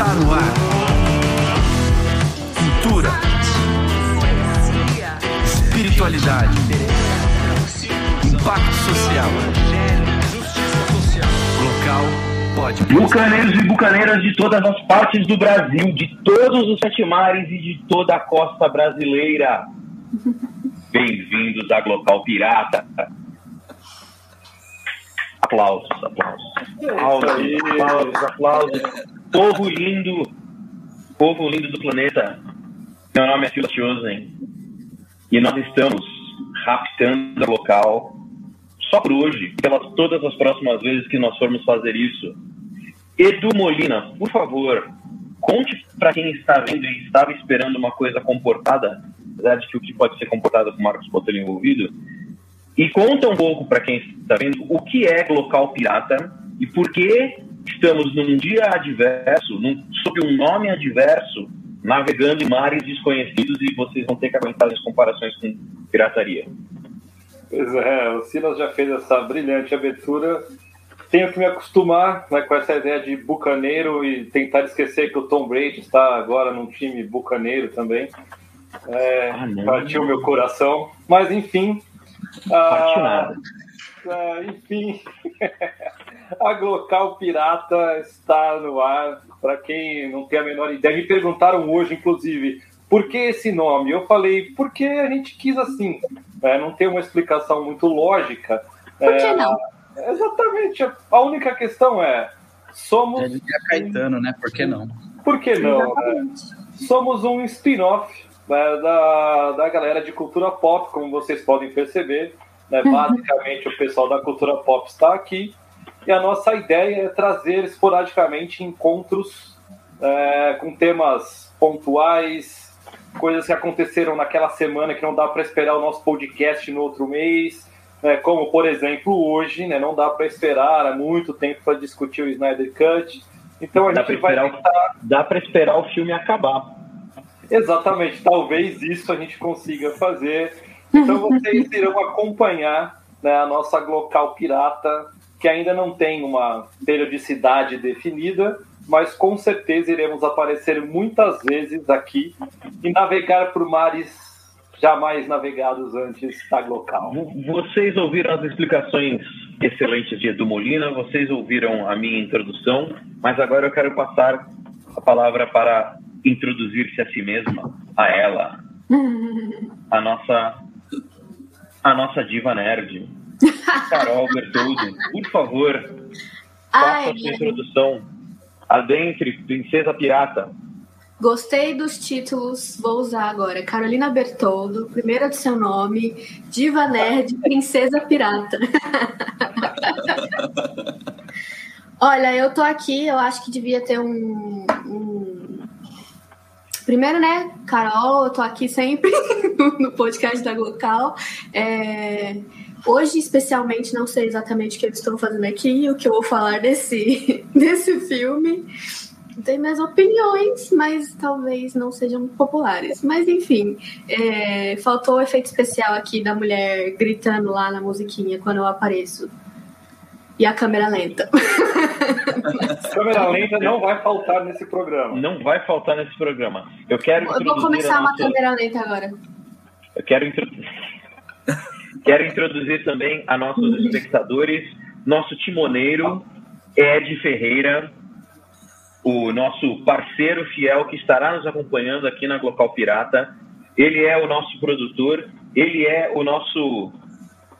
Está no ar. Cultura. Espiritualidade. Impacto social. Local pode. Bucaneiros e bucaneiras de todas as partes do Brasil, de todos os sete mares e de toda a costa brasileira. Bem-vindos à Glocal Pirata. Aplausos, aplausos. Aplausos, aplausos, aplausos. Povo lindo, povo lindo do planeta. Meu nome é Phil Chosen e nós estamos raptando a local só por hoje, pelas todas as próximas vezes que nós formos fazer isso. Edu Molina, por favor, conte para quem está vendo e estava esperando uma coisa comportada, apesar de que o que pode ser comportado com Marcos Botelho envolvido, e conta um pouco para quem está vendo o que é local pirata e por que estamos num dia adverso, num, sob um nome adverso, navegando em mares desconhecidos e vocês vão ter que aguentar as comparações com pirataria. Pois é, o Silas já fez essa brilhante abertura. Tenho que me acostumar né, com essa ideia de bucaneiro e tentar esquecer que o Tom Brady está agora num time bucaneiro também. É, ah, partiu meu coração. Mas enfim, ah, ah, enfim, a Glocal Pirata está no ar. Para quem não tem a menor ideia, me perguntaram hoje, inclusive, por que esse nome? Eu falei, porque a gente quis assim. É, não tem uma explicação muito lógica. Por que é, não? Exatamente. A única questão é: somos. É Caetano, né? Por que não? Por que não? Né? Somos um spin-off né, da, da galera de cultura pop, como vocês podem perceber. Né? Uhum. Basicamente, o pessoal da cultura pop está aqui. E a nossa ideia é trazer esporadicamente encontros é, com temas pontuais, coisas que aconteceram naquela semana que não dá para esperar o nosso podcast no outro mês. Né? Como, por exemplo, hoje, né? não dá para esperar há muito tempo para discutir o Snyder Cut. Então a dá gente vai tentar... Dá para esperar o filme acabar. Exatamente, talvez isso a gente consiga fazer. Então vocês irão acompanhar né, a nossa local pirata, que ainda não tem uma periodicidade definida, mas com certeza iremos aparecer muitas vezes aqui e navegar por mares jamais navegados antes da local. Vocês ouviram as explicações excelentes de Edu Molina, vocês ouviram a minha introdução, mas agora eu quero passar a palavra para introduzir-se a si mesma, a ela, a nossa, a nossa diva nerd, Carol Bertoldo. Por favor, faça a sua introdução. Adentre, Princesa Pirata. Gostei dos títulos, vou usar agora. Carolina Bertoldo, primeira do seu nome, Diva Nerd, Princesa Pirata. Olha, eu tô aqui, eu acho que devia ter um, um Primeiro, né, Carol, eu tô aqui sempre no podcast da Glocal. É, hoje, especialmente, não sei exatamente o que eu estou fazendo aqui, o que eu vou falar desse, desse filme. Tem minhas opiniões, mas talvez não sejam populares. Mas enfim, é, faltou o efeito especial aqui da mulher gritando lá na musiquinha quando eu apareço e a câmera lenta. câmera lenta não vai faltar nesse programa. Não vai faltar nesse programa. Eu quero Eu vou começar uma câmera lenta agora. Eu quero introduzir. quero introduzir também a nossos espectadores, nosso timoneiro Ed Ferreira, o nosso parceiro fiel que estará nos acompanhando aqui na Glocal Pirata. Ele é o nosso produtor, ele é o nosso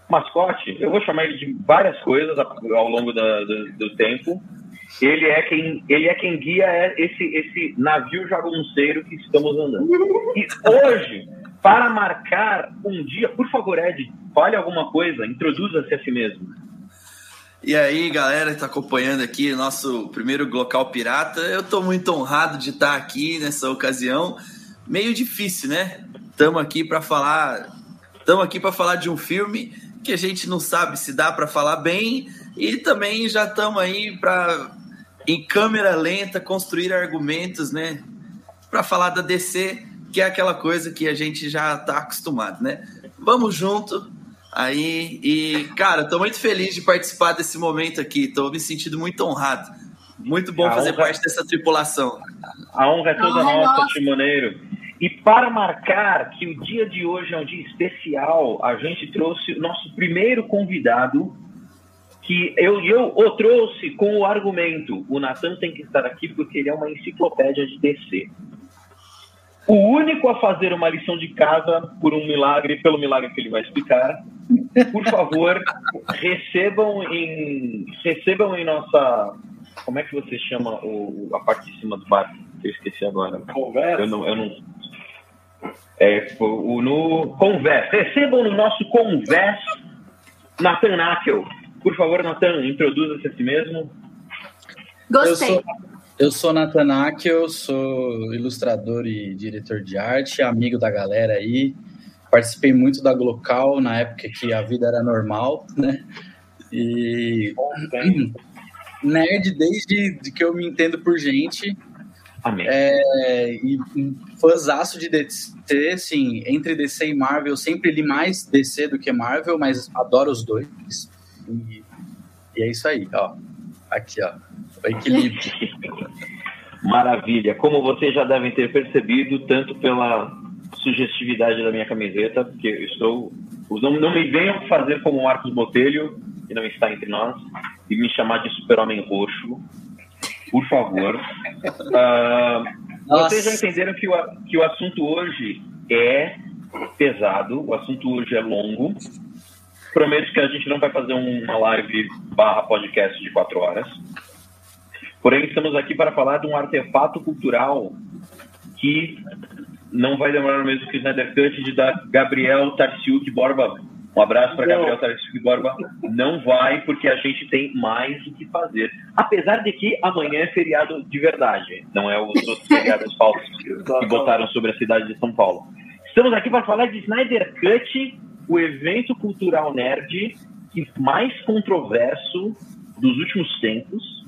mascote, eu vou chamar ele de várias coisas ao longo do, do, tempo. Ele é quem, ele é quem guia esse, esse navio jagunceiro que estamos andando. E hoje, para marcar um dia, por favor, Ed, fale alguma coisa, introduza-se a si mesmo. E aí, galera que está acompanhando aqui nosso primeiro Glocal Pirata, eu estou muito honrado de estar aqui nessa ocasião. Meio difícil, né? Estamos aqui para falar, estamos aqui para falar de um filme que a gente não sabe se dá para falar bem e também já estamos aí para em câmera lenta construir argumentos, né, para falar da DC, que é aquela coisa que a gente já está acostumado, né? Vamos junto aí e cara, estou muito feliz de participar desse momento aqui, estou me sentindo muito honrado. Muito bom A fazer honra- parte dessa tripulação. A honra é toda honra é nossa, nossa. Timoneiro. E para marcar que o dia de hoje é um dia especial, a gente trouxe o nosso primeiro convidado, que eu, eu o trouxe com o argumento: o Natan tem que estar aqui porque ele é uma enciclopédia de DC. O único a fazer uma lição de casa por um milagre, pelo milagre que ele vai explicar. Por favor, recebam em recebam em nossa como é que você chama o, a parte de cima do barco? Eu esqueci agora. Conversa. Eu não, eu não. É, o, no Converse. Recebam no nosso Converse Nathan Nakel. Por favor, Nathan, introduza-se a si mesmo. Gostei. Eu sou, eu sou Natanak, eu sou ilustrador e diretor de arte, amigo da galera aí. Participei muito da Glocal na época que a vida era normal, né? E nerd desde de que eu me entendo por gente. Amém. É, e um fãzaço de DC, assim, entre DC e Marvel, eu sempre li mais DC do que Marvel, mas adoro os dois. E, e é isso aí, ó. Aqui, ó. Equilíbrio. Maravilha. Como vocês já devem ter percebido, tanto pela sugestividade da minha camiseta, porque eu estou. Não, não me venham fazer como o Marcos Botelho, que não está entre nós, e me chamar de super-homem roxo. Por favor. Ah, vocês já entenderam que o, que o assunto hoje é pesado, o assunto hoje é longo. Prometo que a gente não vai fazer uma live barra podcast de quatro horas. Porém, estamos aqui para falar de um artefato cultural que não vai demorar o mesmo que o Snyder Cut de dar Gabriel Tarciuk Borba. Um abraço para. Gabriel Tarciuk Borba. Não vai, porque a gente tem mais o que fazer. Apesar de que amanhã é feriado de verdade, não é os outros feriados falsos que botaram sobre a cidade de São Paulo. Estamos aqui para falar de Snyder Cut, o evento cultural nerd mais controverso dos últimos tempos.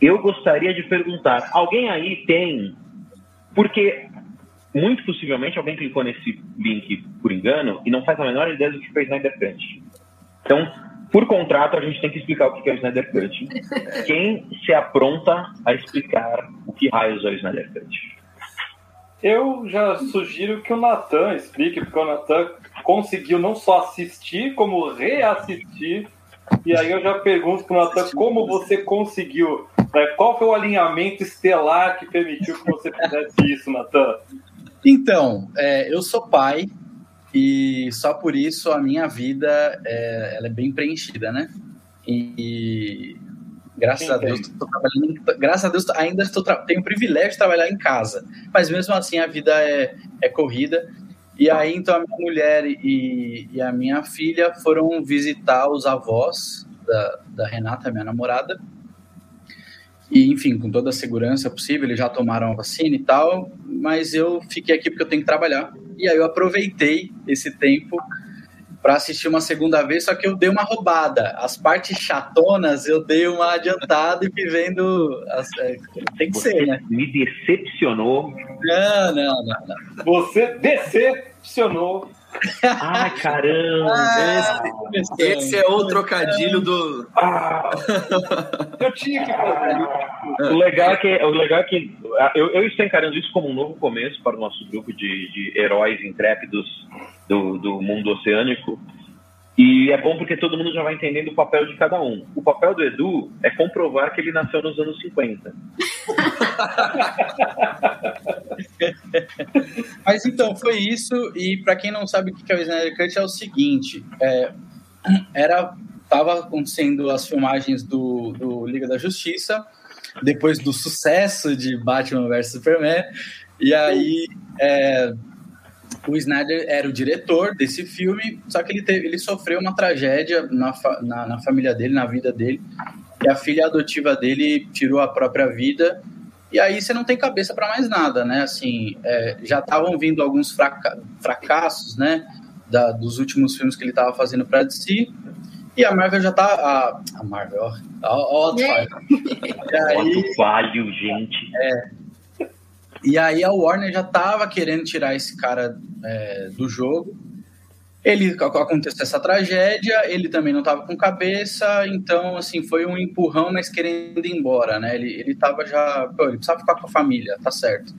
Eu gostaria de perguntar: alguém aí tem. Porque muito possivelmente alguém clicou nesse link por engano e não faz a menor ideia do que foi Snyder Cut. Então, por contrato, a gente tem que explicar o que é o Snyder Cut. Quem se apronta a explicar o que raios é o Snyder Cut? Eu já sugiro que o Natan explique, porque o Natan conseguiu não só assistir, como reassistir. E aí eu já pergunto pro Natan como você conseguiu. né? Qual foi o alinhamento estelar que permitiu que você fizesse isso, Natan? Então, é, eu sou pai e só por isso a minha vida é, ela é bem preenchida, né? E, graças a Deus, tô trabalhando, graças a Deus ainda estou tenho o privilégio de trabalhar em casa, mas mesmo assim a vida é, é corrida. E aí então a minha mulher e, e a minha filha foram visitar os avós da, da Renata, minha namorada, e, enfim, com toda a segurança possível, eles já tomaram a vacina e tal, mas eu fiquei aqui porque eu tenho que trabalhar. E aí eu aproveitei esse tempo para assistir uma segunda vez, só que eu dei uma roubada. As partes chatonas eu dei uma adiantada e fui vendo. As, é, tem que Você ser, né? me decepcionou. Não, não, não, não. Você decepcionou. Ai, caramba! Esse é o trocadilho do. Ah, Eu tinha que fazer o, legal é que, o legal é que eu, eu estou encarando isso como um novo começo para o nosso grupo de, de heróis intrépidos do, do mundo oceânico. E é bom porque todo mundo já vai entendendo o papel de cada um. O papel do Edu é comprovar que ele nasceu nos anos 50. Mas então, foi isso. E para quem não sabe o que é o Snyder Cut, é o seguinte: é, era tava acontecendo as filmagens do, do Liga da Justiça, depois do sucesso de Batman vs Superman, e aí é, o Snyder era o diretor desse filme, só que ele, teve, ele sofreu uma tragédia na, fa- na, na família dele, na vida dele, que a filha adotiva dele tirou a própria vida. E aí você não tem cabeça para mais nada, né? Assim, é, já estavam vindo alguns fraca fracassos, né? Da, dos últimos filmes que ele estava fazendo para DC. E a Marvel já tá. A, a Marvel, ó. ó, ó, É. E aí, Quanto falho, gente. E aí a Warner já tava querendo tirar esse cara é, do jogo. ele aconteceu essa tragédia, ele também não estava com cabeça, então assim foi um empurrão, mas querendo ir embora, né? Ele ele tava já, pô, ele precisava ficar com a família, tá certo.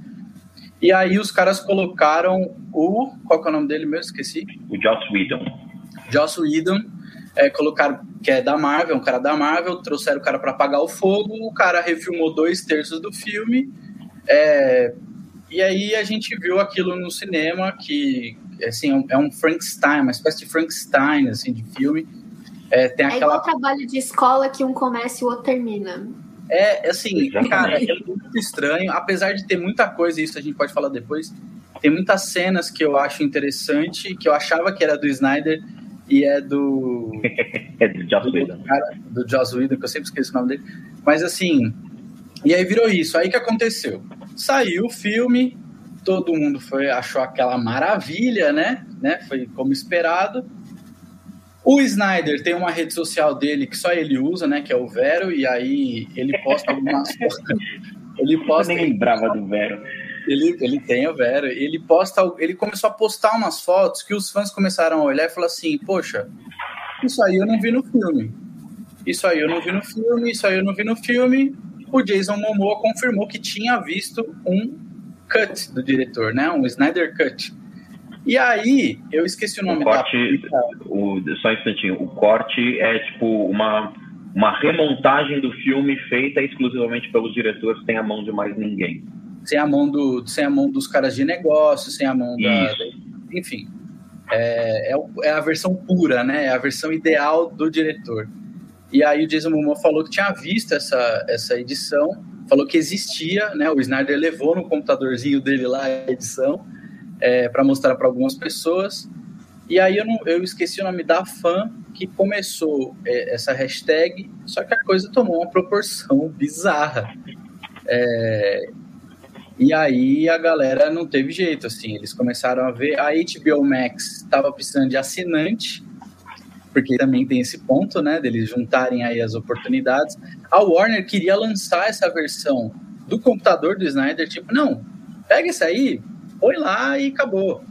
E aí os caras colocaram o qual que é o nome dele mesmo? Esqueci. O Joss Whedon. Joss Whedon, é, colocaram que é da Marvel, um cara da Marvel, trouxeram o cara para apagar o fogo, o cara refilmou dois terços do filme. É, e aí a gente viu aquilo no cinema que assim, é um Frankenstein, uma espécie de Frankenstein, assim, de filme. É, tem É aquela... igual trabalho de escola que um começa e o outro termina. É, assim, cara, é muito estranho, apesar de ter muita coisa, isso a gente pode falar depois, tem muitas cenas que eu acho interessante, que eu achava que era do Snyder e é do, É do Joss do, Whedon. cara, do Joss Whedon, que eu sempre esqueço o nome dele, mas assim, e aí virou isso, aí que aconteceu? Saiu o filme, todo mundo foi, achou aquela maravilha, né, né, foi como esperado, o Snyder tem uma rede social dele que só ele usa, né? Que é o Vero, e aí ele posta algumas fotos. Ele Eu posta. nem lembrava do Vero. Ele, ele tem o Vero. Ele posta. Ele começou a postar umas fotos que os fãs começaram a olhar e falar assim: Poxa, isso aí eu não vi no filme. Isso aí eu não vi no filme, isso aí eu não vi no filme. O Jason Momoa confirmou que tinha visto um cut do diretor, né? Um Snyder Cut. E aí, eu esqueci o nome O corte, da. o, só um instantinho, o corte é tipo uma, uma remontagem do filme feita exclusivamente pelos diretores, sem a mão de mais ninguém. sem a mão do sem a mão dos caras de negócio, sem a mão da, enfim, é, é, é a versão pura, né? É a versão ideal do diretor. E aí o Jason Momoa falou que tinha visto essa essa edição, falou que existia, né? O Snyder levou no computadorzinho dele lá a edição é, para mostrar para algumas pessoas. E aí eu, não, eu esqueci o nome da fã que começou é, essa hashtag, só que a coisa tomou uma proporção bizarra. É, e aí a galera não teve jeito, assim, eles começaram a ver, a HBO Max estava precisando de assinante, porque também tem esse ponto, né, deles juntarem aí as oportunidades. A Warner queria lançar essa versão do computador do Snyder, tipo, não, pega isso aí, põe lá e acabou.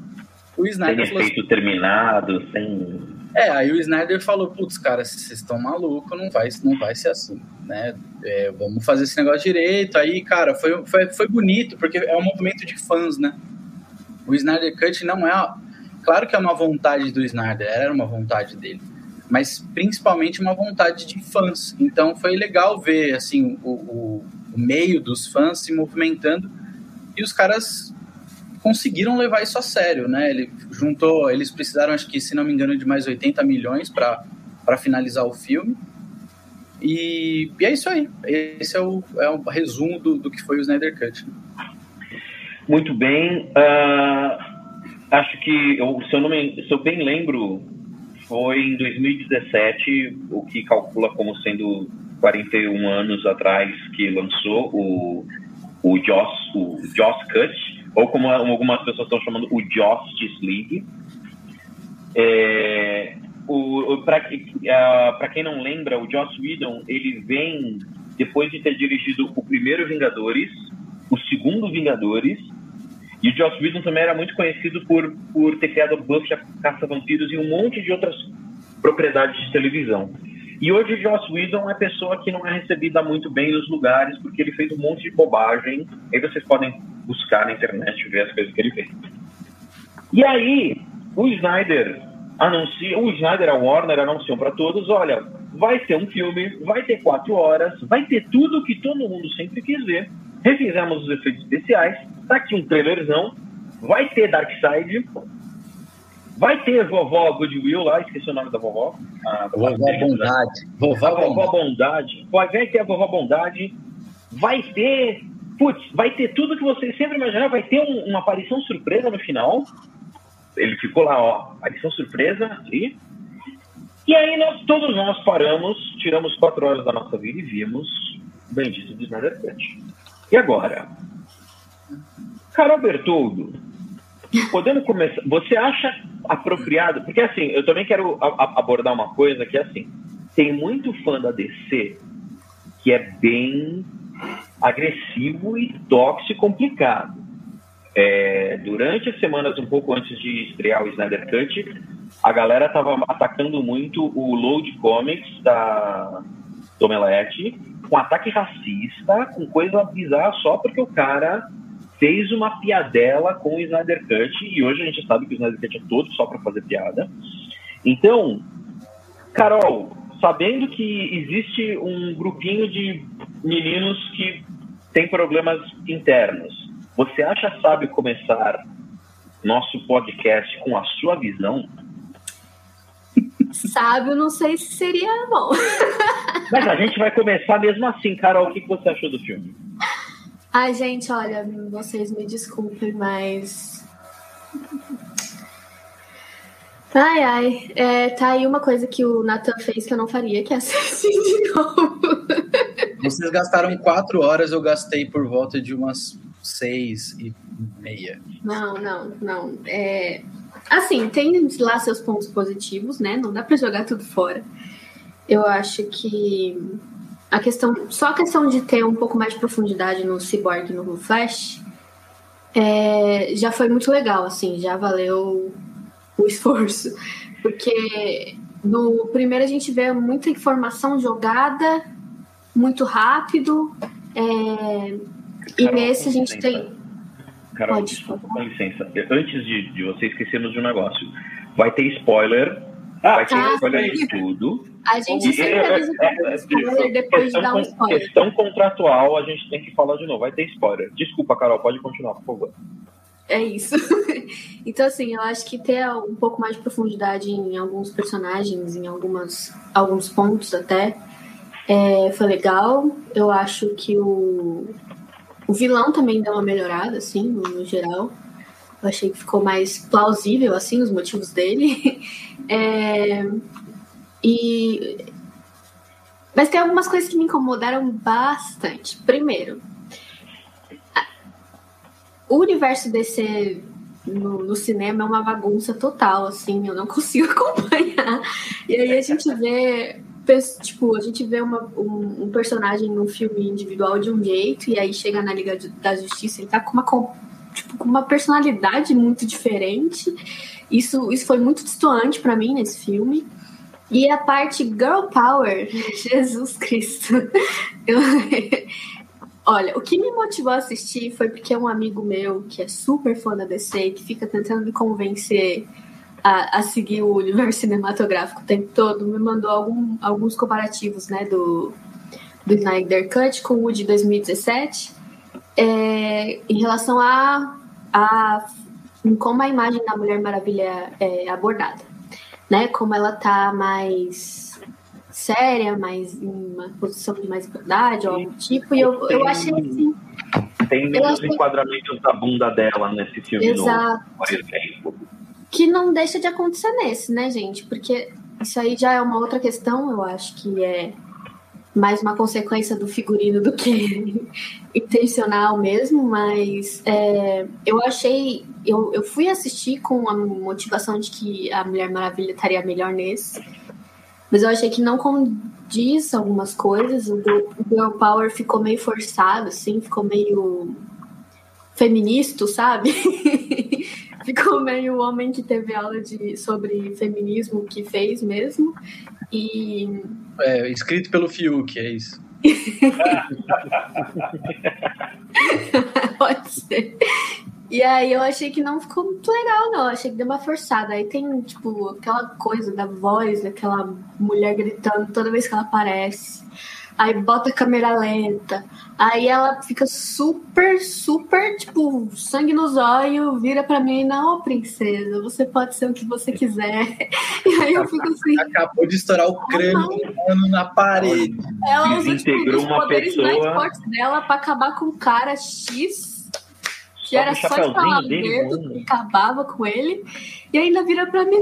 O Sem Snyder falou assim, efeito terminado, sem. é, aí o Snyder falou, putz, cara, vocês estão malucos, não vai, não vai ser assim, né? É, vamos fazer esse negócio direito. Aí, cara, foi, foi, foi bonito, porque é um movimento de fãs, né? O Snyder Cut não é. Claro que é uma vontade do Snyder, era uma vontade dele, mas principalmente uma vontade de fãs. Então foi legal ver, assim, o, o, o meio dos fãs se movimentando e os caras conseguiram levar isso a sério, né? Ele juntou, eles precisaram, acho que, se não me engano, de mais 80 milhões para finalizar o filme. E, e é isso aí. Esse é o, é o resumo do, do que foi o Snyder Cut. Muito bem. ah, acho que, eu, se, eu não me, se eu bem lembro, foi em 2017, o que calcula como sendo 41 anos atrás que lançou o, o, Joss, o Joss Cut, ou como algumas pessoas estão chamando, o Justice League. É, para quem não lembra, o Joss Whedon ele vem depois de ter dirigido o primeiro Vingadores, o segundo Vingadores, e o Joss Whedon também era muito conhecido por, por ter criado Buffy a Caça-Vampiros e um monte de outras propriedades de televisão. E hoje o Joss Whedon é pessoa que não é recebida muito bem nos lugares porque ele fez um monte de bobagem. Aí vocês podem buscar na internet ver as coisas que ele fez. E aí, o Snyder anuncia, o Snyder, a Warner anunciam para todos, olha, vai ter um filme, vai ter quatro horas, vai ter tudo que todo mundo sempre quis ver. Refizemos os efeitos especiais, tá aqui um trailerzão, vai ter Darkseid, vai ter vovó Goodwill lá, esqueci o nome da vovó. A vovó Bondade. Vovó, a vovó Bondade. Vai ter a vovó Bondade, vai ter putz, vai ter tudo que vocês sempre imaginaram, vai ter um, uma aparição surpresa no final. Ele ficou lá, ó, aparição surpresa ali. E aí nós, todos nós paramos, tiramos quatro horas da nossa vida e vimos o bendito do Snyder Cut. E agora? Carol Bertoldo, podemos começar. Você acha apropriado? Porque assim, eu também quero abordar uma coisa que é assim: tem muito fã da DC que é bem agressivo e tóxico complicado. É, durante as semanas, um pouco antes de estrear o Snyder Cut, a galera tava atacando muito o Load Comics da do Omelete, com ataque racista, com coisa bizarra só porque o cara fez uma piadela com o Snyder Cut, e hoje a gente sabe que o Snyder Cut é todo só para fazer piada. Então, Carol, sabendo que existe um grupinho de meninos que tem problemas internos, você acha sábio começar nosso podcast com a sua visão? Sábio, não sei se seria bom. Mas a gente vai começar mesmo assim, Carol. O que você achou do filme? Ai, gente, olha, vocês me desculpem, mas. Ai, ai. É, tá aí uma coisa que o Nathan fez que eu não faria, que é assistir de novo. Vocês gastaram quatro horas, eu gastei por volta de umas seis e meia. Não, não, não. É, assim, tem lá seus pontos positivos, né? Não dá pra jogar tudo fora. Eu acho que a questão, só a questão de ter um pouco mais de profundidade no Cyborg no Flash é, já foi muito legal, assim, já valeu o esforço. Porque no primeiro a gente vê muita informação jogada muito rápido. É, e nesse a gente tem. Carol, Pode, desculpa, com licença. Antes de, de você esquecermos de um negócio, vai ter spoiler. Ah, vai ter ah, spoiler de tudo. A gente sempre avisa é, é, spoiler depois de dar um spoiler. Questão contratual, a gente tem que falar de novo. Vai ter spoiler. Desculpa, Carol, pode continuar, por favor. É isso. então, assim, eu acho que ter um pouco mais de profundidade em alguns personagens, em algumas, alguns pontos até, é, foi legal. Eu acho que o, o vilão também deu uma melhorada, assim, no, geral. Eu achei que ficou mais plausível, assim, os motivos dele. É, e... Mas tem algumas coisas que me incomodaram bastante. Primeiro, o universo DC no, no, cinema é uma bagunça total, assim, eu não consigo acompanhar. E aí a gente vê, tipo, a gente vê uma, um, um, personagem num filme individual de um jeito, e aí chega na Liga da Justiça, ele tá com uma, tipo, com uma personalidade muito diferente. Isso, isso foi muito distoante para mim nesse filme. E a parte Girl Power, Jesus Cristo. Eu, olha, o que me motivou a assistir foi porque um amigo meu, que é super fã da DC, que fica tentando me convencer a, a seguir o universo cinematográfico o tempo todo, me mandou algum, alguns comparativos, né, do, do Snyder Cut com o de 2017, é, em relação a, a como a imagem da Mulher Maravilha é abordada né? Como ela tá mais séria, mais em uma posição de mais igualdade ou algum tipo. E eu, eu achei assim. Tem menos achei... enquadramentos da bunda dela nesse filme Exato. novo, por exemplo. Que não deixa de acontecer nesse, né, gente? Porque isso aí já é uma outra questão, eu acho que é mais uma consequência do figurino do que intencional mesmo, mas é, eu achei. Eu, eu fui assistir com a motivação de que a Mulher Maravilha estaria melhor nesse, mas eu achei que não condiz algumas coisas. O Girl Power ficou meio forçado, assim, ficou meio feminista, sabe? ficou meio homem que teve aula de, sobre feminismo que fez mesmo. E. É, escrito pelo Fiuk, é isso. Pode ser. E aí eu achei que não ficou muito legal, não. achei que deu uma forçada. Aí tem, tipo, aquela coisa da voz daquela mulher gritando toda vez que ela aparece aí bota a câmera lenta, aí ela fica super, super, tipo, sangue nos olhos, vira pra mim, não, princesa, você pode ser o que você quiser. E aí eu fico assim. Acabou de estourar o crânio na parede. Ela usa tipo, os poderes pessoa... mais fortes dela pra acabar com o cara X. Que só era só de falar dedo que acabava com ele. E ainda vira pra mim.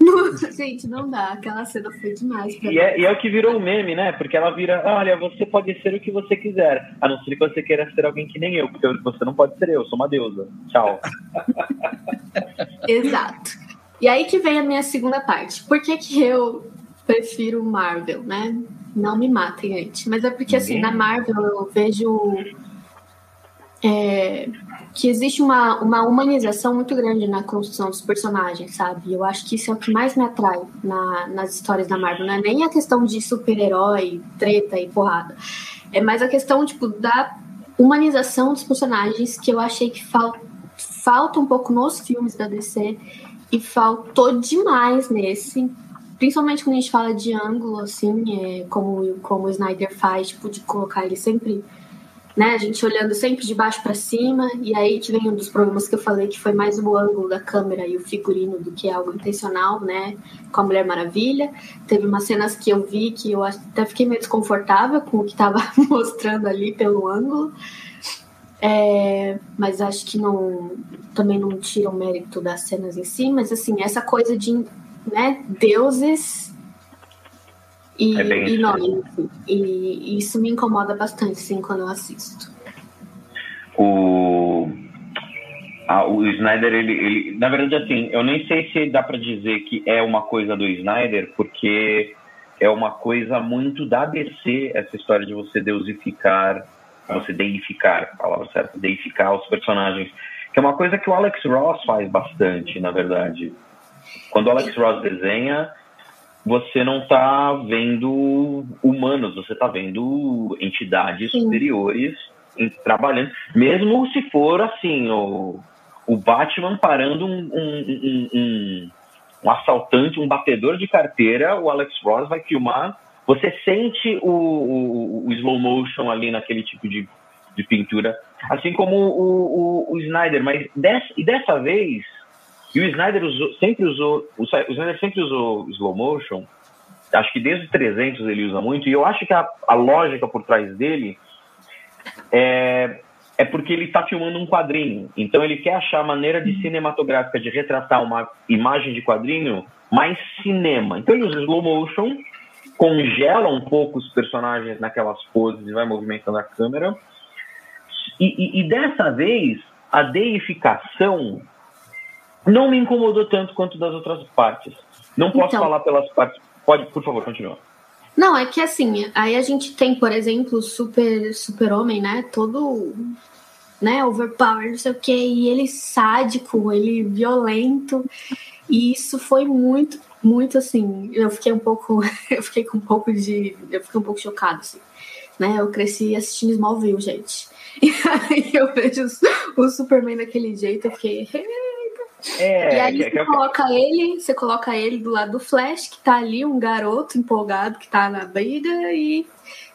gente, não dá. Aquela cena foi demais. E é, e é, o que virou o meme, né? Porque ela vira: olha, você pode ser o que você quiser, a não ser que você queira ser alguém que nem eu, porque você não pode ser eu, eu sou uma deusa. Tchau. Exato. E aí que vem a minha segunda parte. Por que, que eu prefiro Marvel, né? Não me matem, gente. Mas é porque, assim, na Marvel eu vejo. É, que existe uma, uma humanização muito grande na construção dos personagens, sabe? Eu acho que isso é o que mais me atrai na, nas histórias da Marvel. Não é nem a questão de super-herói, treta e porrada. É mais a questão, tipo, da humanização dos personagens que eu achei que fal, falta um pouco nos filmes da DC e faltou demais nesse principalmente quando a gente fala de ângulo, assim, é, como, como o Snyder faz, tipo, de colocar ele sempre, né, a gente olhando sempre de baixo para cima, e aí que vem um dos problemas que eu falei, que foi mais o ângulo da câmera e o figurino do que algo intencional, né, com a Mulher Maravilha. Teve umas cenas que eu vi que eu até fiquei meio desconfortável com o que estava mostrando ali pelo ângulo. É, mas acho que não também não tira o mérito das cenas em si, mas assim, essa coisa de né, deuses e, é e nomes. E, e, isso me incomoda bastante, sim, quando eu assisto. O, o Snyder, ele, ele, na verdade, assim, eu nem sei se dá para dizer que é uma coisa do Snyder, porque é uma coisa muito da DC, essa história de você deusificar, você deificar, a palavra certa, deificar os personagens, que é uma coisa que o Alex Ross faz bastante, na verdade. Quando o Alex Ross desenha, você não está vendo humanos, você está vendo entidades Sim. superiores em, trabalhando. Mesmo se for assim, o, o Batman parando um, um, um, um, assaltante, um batedor de carteira, o Alex Ross vai filmar. Você sente o, o, o slow motion ali naquele tipo de, de pintura, assim como o, o, o Snyder, mas dessa, e dessa vez e o Snyder usou, sempre usou, o Snyder sempre usou slow motion. Acho que desde o 300 ele usa muito. E eu acho que a, a lógica por trás dele é, é porque ele está filmando um quadrinho. Então ele quer achar a maneira de cinematográfica de retratar uma imagem de quadrinho mais cinema. Então ele usa slow motion, congela um pouco os personagens naquelas poses e vai movimentando a câmera. E, e, e dessa vez, a deificação não me incomodou tanto quanto das outras partes. Não posso então, falar pelas partes. Pode, por favor, continua. Não, é que assim, aí a gente tem, por exemplo, o super, super homem, né? Todo né, overpower, não sei o que, e ele sádico, ele violento. E isso foi muito, muito assim. Eu fiquei um pouco. Eu fiquei com um pouco de. Eu fiquei um pouco chocado, assim. Né? Eu cresci assistindo Smallville, gente. E aí eu vejo o Superman daquele jeito, eu fiquei. É, e aí que, você que, coloca que... ele, você coloca ele do lado do Flash, que tá ali, um garoto empolgado que tá na briga, e,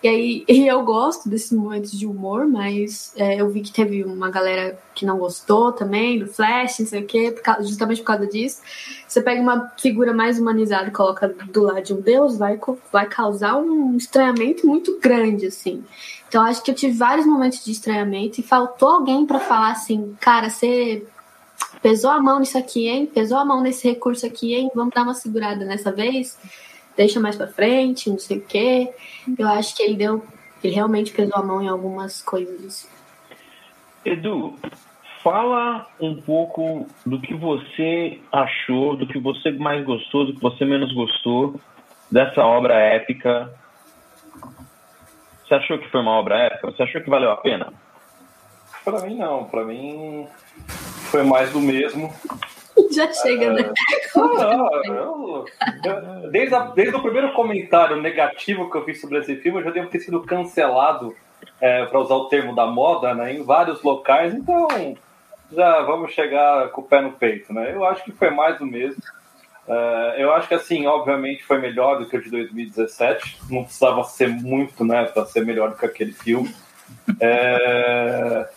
e aí e eu gosto desses momentos de humor, mas é, eu vi que teve uma galera que não gostou também do Flash, não sei o quê, justamente por causa disso. Você pega uma figura mais humanizada e coloca do lado de um deus, vai, vai causar um estranhamento muito grande, assim. Então acho que eu tive vários momentos de estranhamento e faltou alguém para falar assim, cara, você pesou a mão nisso aqui, hein? Pesou a mão nesse recurso aqui, hein? Vamos dar uma segurada nessa vez? Deixa mais para frente, não sei o quê. Eu acho que ele deu. Ele realmente pesou a mão em algumas coisas. Edu, fala um pouco do que você achou, do que você mais gostou, do que você menos gostou dessa obra épica. Você achou que foi uma obra épica? Você achou que valeu a pena? Para mim não, para mim foi mais do mesmo. Já chega, né? Ah, desde, a, desde o primeiro comentário negativo que eu fiz sobre esse filme, eu já devo ter sido cancelado, é, para usar o termo da moda, né, em vários locais, então já vamos chegar com o pé no peito. Né? Eu acho que foi mais do mesmo. É, eu acho que, assim, obviamente foi melhor do que o de 2017, não precisava ser muito né, para ser melhor do que aquele filme. É,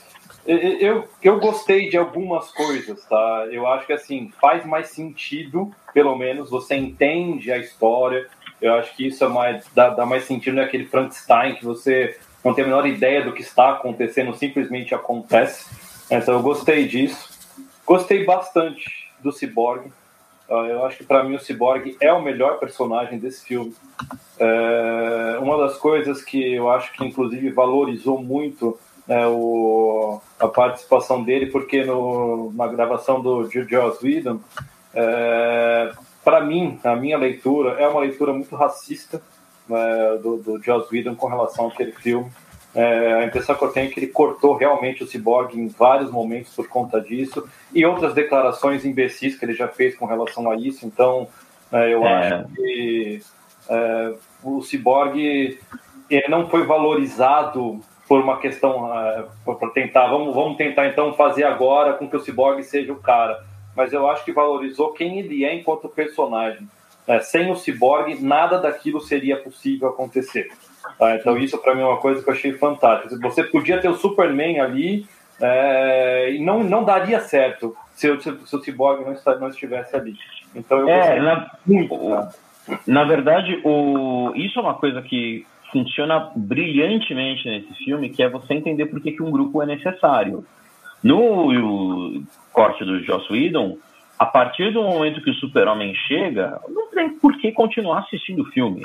eu, eu gostei de algumas coisas, tá? Eu acho que assim, faz mais sentido, pelo menos, você entende a história. Eu acho que isso é mais, dá, dá mais sentido naquele é Frankenstein que você não tem a menor ideia do que está acontecendo, simplesmente acontece. Então eu gostei disso. Gostei bastante do Cyborg. Ah, eu acho que para mim o Cyborg é o melhor personagem desse filme. É uma das coisas que eu acho que inclusive valorizou muito é, o, a participação dele, porque no, na gravação do Joss Whedon, é, para mim, a minha leitura, é uma leitura muito racista né, do, do Joss Whedon com relação àquele filme. É, a impressão que eu tenho é que ele cortou realmente o Cyborg em vários momentos por conta disso e outras declarações imbecis que ele já fez com relação a isso. Então, é, eu é. acho que é, o Cyborg ele não foi valorizado por uma questão é, para tentar vamos vamos tentar então fazer agora com que o Cyborg seja o cara mas eu acho que valorizou quem ele é enquanto personagem é, sem o Cyborg nada daquilo seria possível acontecer Tá? Então isso para mim é uma coisa que eu achei fantástica. Você podia ter o Superman ali é, e não, não daria certo se, o, se o Cyborg não, está, não estivesse ali. Então eu é, na, muito. Tá? Na verdade, o, isso é uma coisa que funciona brilhantemente nesse filme, que é você entender por que, que um grupo é necessário. No corte do Joss Whedon, a partir do momento que o super-homem chega, não tem por que continuar assistindo o filme.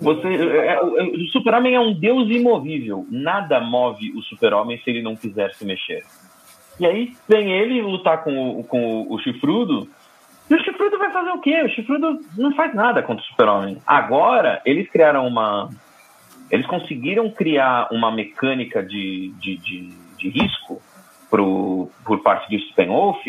Você, é, é, o super-homem é um deus imovível. Nada move o super-homem se ele não quiser se mexer. E aí vem ele lutar com o, com o chifrudo. E o chifrudo vai fazer o quê? O chifrudo não faz nada contra o super-homem. Agora, eles criaram uma. Eles conseguiram criar uma mecânica de, de, de, de risco pro, por parte de Spenwolf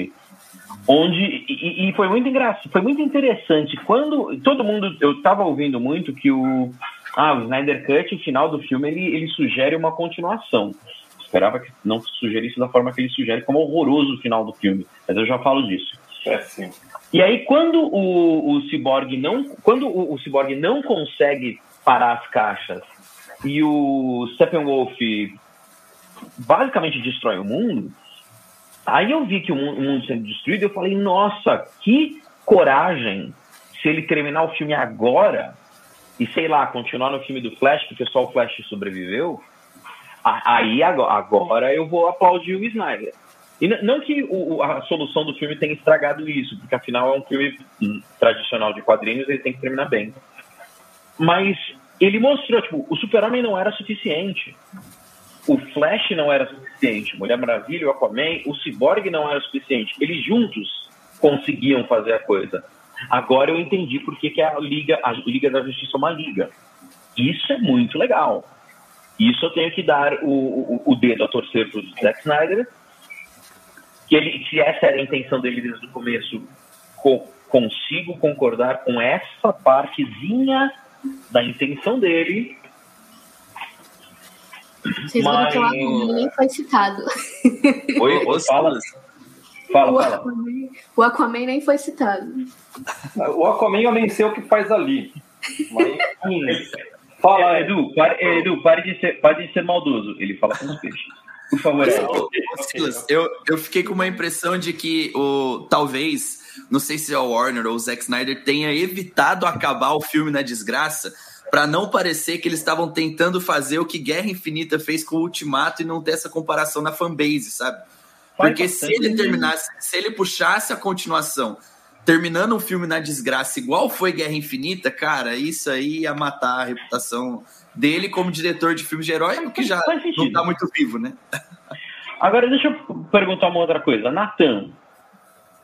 onde e, e, foi muito engraçado, foi muito interessante quando todo mundo eu estava ouvindo muito que o ah, o Snyder Cut, o final do filme ele, ele sugere uma continuação. Esperava que não sugerisse da forma que ele sugere, como horroroso o final do filme. Mas eu já falo disso. É sim. E aí quando o, o Cyborg não quando o, o Cyborg não consegue parar as caixas e o Steppenwolf basicamente destrói o mundo, Aí eu vi que o mundo sendo destruído, eu falei, nossa, que coragem se ele terminar o filme agora e, sei lá, continuar no filme do Flash, porque só o Flash sobreviveu, aí agora eu vou aplaudir o Snyder. E não que o, a solução do filme tenha estragado isso, porque afinal é um filme tradicional de quadrinhos, ele tem que terminar bem. Mas ele mostrou, tipo, o Super-Homem não era suficiente o Flash não era suficiente, Mulher Maravilha, o Aquaman, o Cyborg não era suficiente. Eles juntos conseguiam fazer a coisa. Agora eu entendi por que, que a Liga, a Liga da Justiça é uma liga. Isso é muito legal. Isso eu tenho que dar o, o, o dedo a torcer para o Zack Snyder. Que ele, se essa era a intenção dele desde o começo, co consigo concordar com essa partezinha da intenção dele vocês Mas... viram que o Aquaman nem foi citado. Oi, Oi fala. Fala, o, fala. Aquaman, o Aquaman nem foi citado. O Aquaman eu nem sei o que faz ali. Mas, fala, Edu, pare, Edu pare, de ser, pare de ser maldoso. Ele fala com os peixes. Por favor, é. Silas, eu, eu fiquei com uma impressão de que o, talvez, não sei se é o Warner ou o Zack Snyder, tenha evitado acabar o filme na desgraça para não parecer que eles estavam tentando fazer o que Guerra Infinita fez com o Ultimato e não ter essa comparação na fanbase, sabe? Porque se ele terminasse, se ele puxasse a continuação, terminando um filme na desgraça igual foi Guerra Infinita, cara, isso aí ia matar a reputação dele como diretor de filmes de herói, que já não tá muito vivo, né? Agora deixa eu perguntar uma outra coisa. Natan,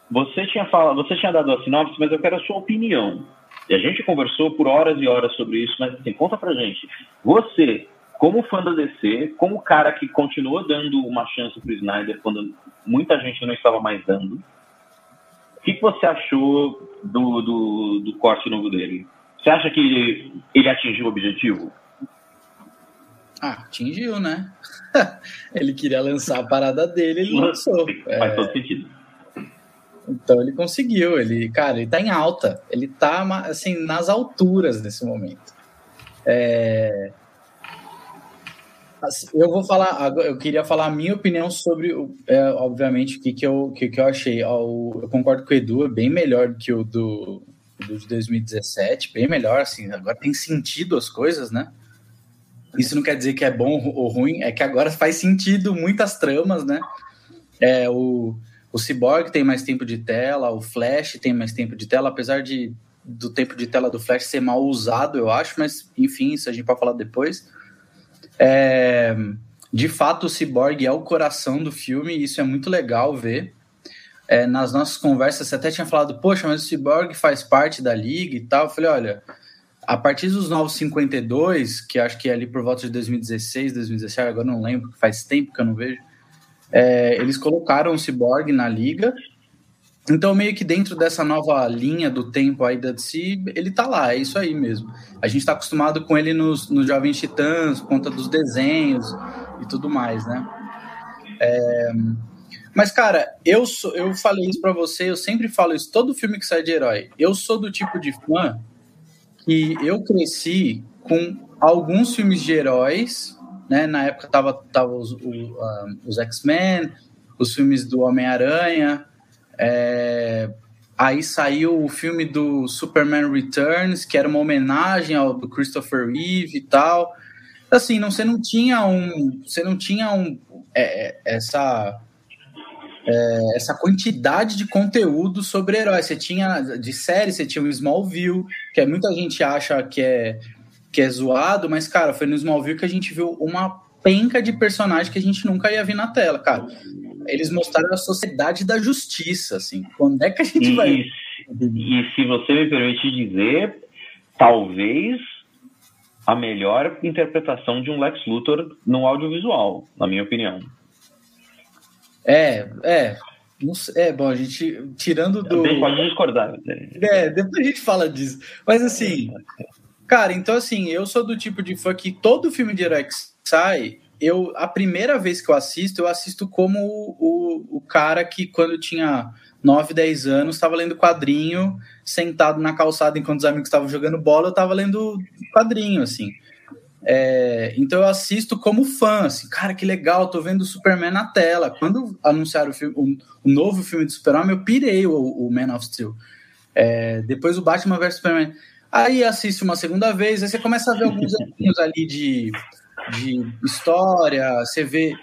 você tinha falado, você tinha dado a sinopse, mas eu quero a sua opinião. E a gente conversou por horas e horas sobre isso, mas assim, conta pra gente. Você, como fã da DC, como cara que continuou dando uma chance pro Snyder quando muita gente não estava mais dando, o que, que você achou do, do, do corte novo dele? Você acha que ele atingiu o objetivo? Ah, atingiu, né? ele queria lançar a parada dele, ele lançou. Faz é... todo sentido. Então ele conseguiu, ele, cara, ele tá em alta, ele tá assim nas alturas nesse momento. É... Assim, eu vou falar, eu queria falar a minha opinião sobre, é, obviamente, o que, que, eu, que, que eu achei. Eu concordo com o Edu, é bem melhor do que o do, do de 2017, bem melhor, assim, agora tem sentido as coisas, né? Isso não quer dizer que é bom ou ruim, é que agora faz sentido muitas tramas, né? É, o, o Cyborg tem mais tempo de tela, o Flash tem mais tempo de tela, apesar de do tempo de tela do Flash ser mal usado, eu acho, mas enfim, isso a gente pode falar depois. É, de fato, o Cyborg é o coração do filme, e isso é muito legal ver. É, nas nossas conversas, você até tinha falado, poxa, mas o Cyborg faz parte da liga e tal. Eu falei, olha, a partir dos Novos 52, que acho que é ali por volta de 2016, 2017, agora não lembro, faz tempo que eu não vejo, é, eles colocaram o Cyborg na liga. Então, meio que dentro dessa nova linha do tempo aí da DC, ele tá lá, é isso aí mesmo. A gente tá acostumado com ele nos, nos Jovens Titãs, por conta dos desenhos e tudo mais, né? É, mas, cara, eu, sou, eu falei isso para você, eu sempre falo isso, todo filme que sai de herói. Eu sou do tipo de fã que eu cresci com alguns filmes de heróis, né? Na época tava, tava os, os X-Men, os filmes do Homem-Aranha, é, aí saiu o filme do Superman Returns, que era uma homenagem ao do Christopher Reeve e tal. Assim, não, você não tinha um, você não tinha um, é, é essa é, essa quantidade de conteúdo sobre heróis. Você tinha de série, você tinha o Smallville, que é, muita gente acha que é, que é zoado, mas, cara, foi no Smallville que a gente viu uma penca de personagem que a gente nunca ia ver na tela, cara. Eles mostraram a sociedade da justiça, assim. Quando é que a gente e, vai. E se você me permite dizer, talvez a melhor interpretação de um Lex Luthor no audiovisual, na minha opinião. É, é. É, bom, a gente, tirando do. Também pode discordar. É, depois a gente fala disso. Mas assim, cara, então assim, eu sou do tipo de fã que todo filme de herói que sai, eu, a primeira vez que eu assisto, eu assisto como o, o, o cara que quando tinha 9, 10 anos, estava lendo quadrinho, sentado na calçada enquanto os amigos estavam jogando bola, eu estava lendo quadrinho, assim. É, então eu assisto como fã, assim, cara, que legal, tô vendo o Superman na tela. Quando anunciaram o, filme, o, o novo filme do Super-Homem, eu pirei o, o, Man of Steel. É, depois o Batman vs Superman. Aí assiste uma segunda vez, aí você começa a ver alguns aninhos ali de, de história, você vê.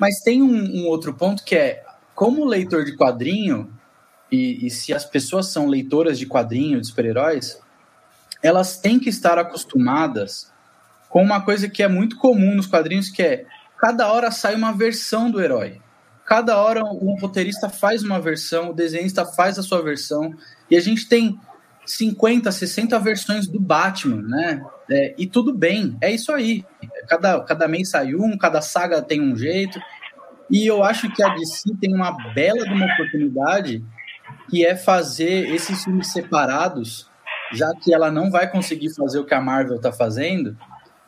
Mas tem um, um, outro ponto que é, como leitor de quadrinho, e, e se as pessoas são leitoras de quadrinho, de super-heróis, elas têm que estar acostumadas com uma coisa que é muito comum nos quadrinhos, que é cada hora sai uma versão do herói. Cada hora um roteirista faz uma versão, o desenhista faz a sua versão, e a gente tem 50, 60 versões do Batman, né? É, e tudo bem, é isso aí. Cada, cada mês sai um, cada saga tem um jeito. E eu acho que a DC tem uma bela uma oportunidade que é fazer esses filmes separados, já que ela não vai conseguir fazer o que a Marvel está fazendo,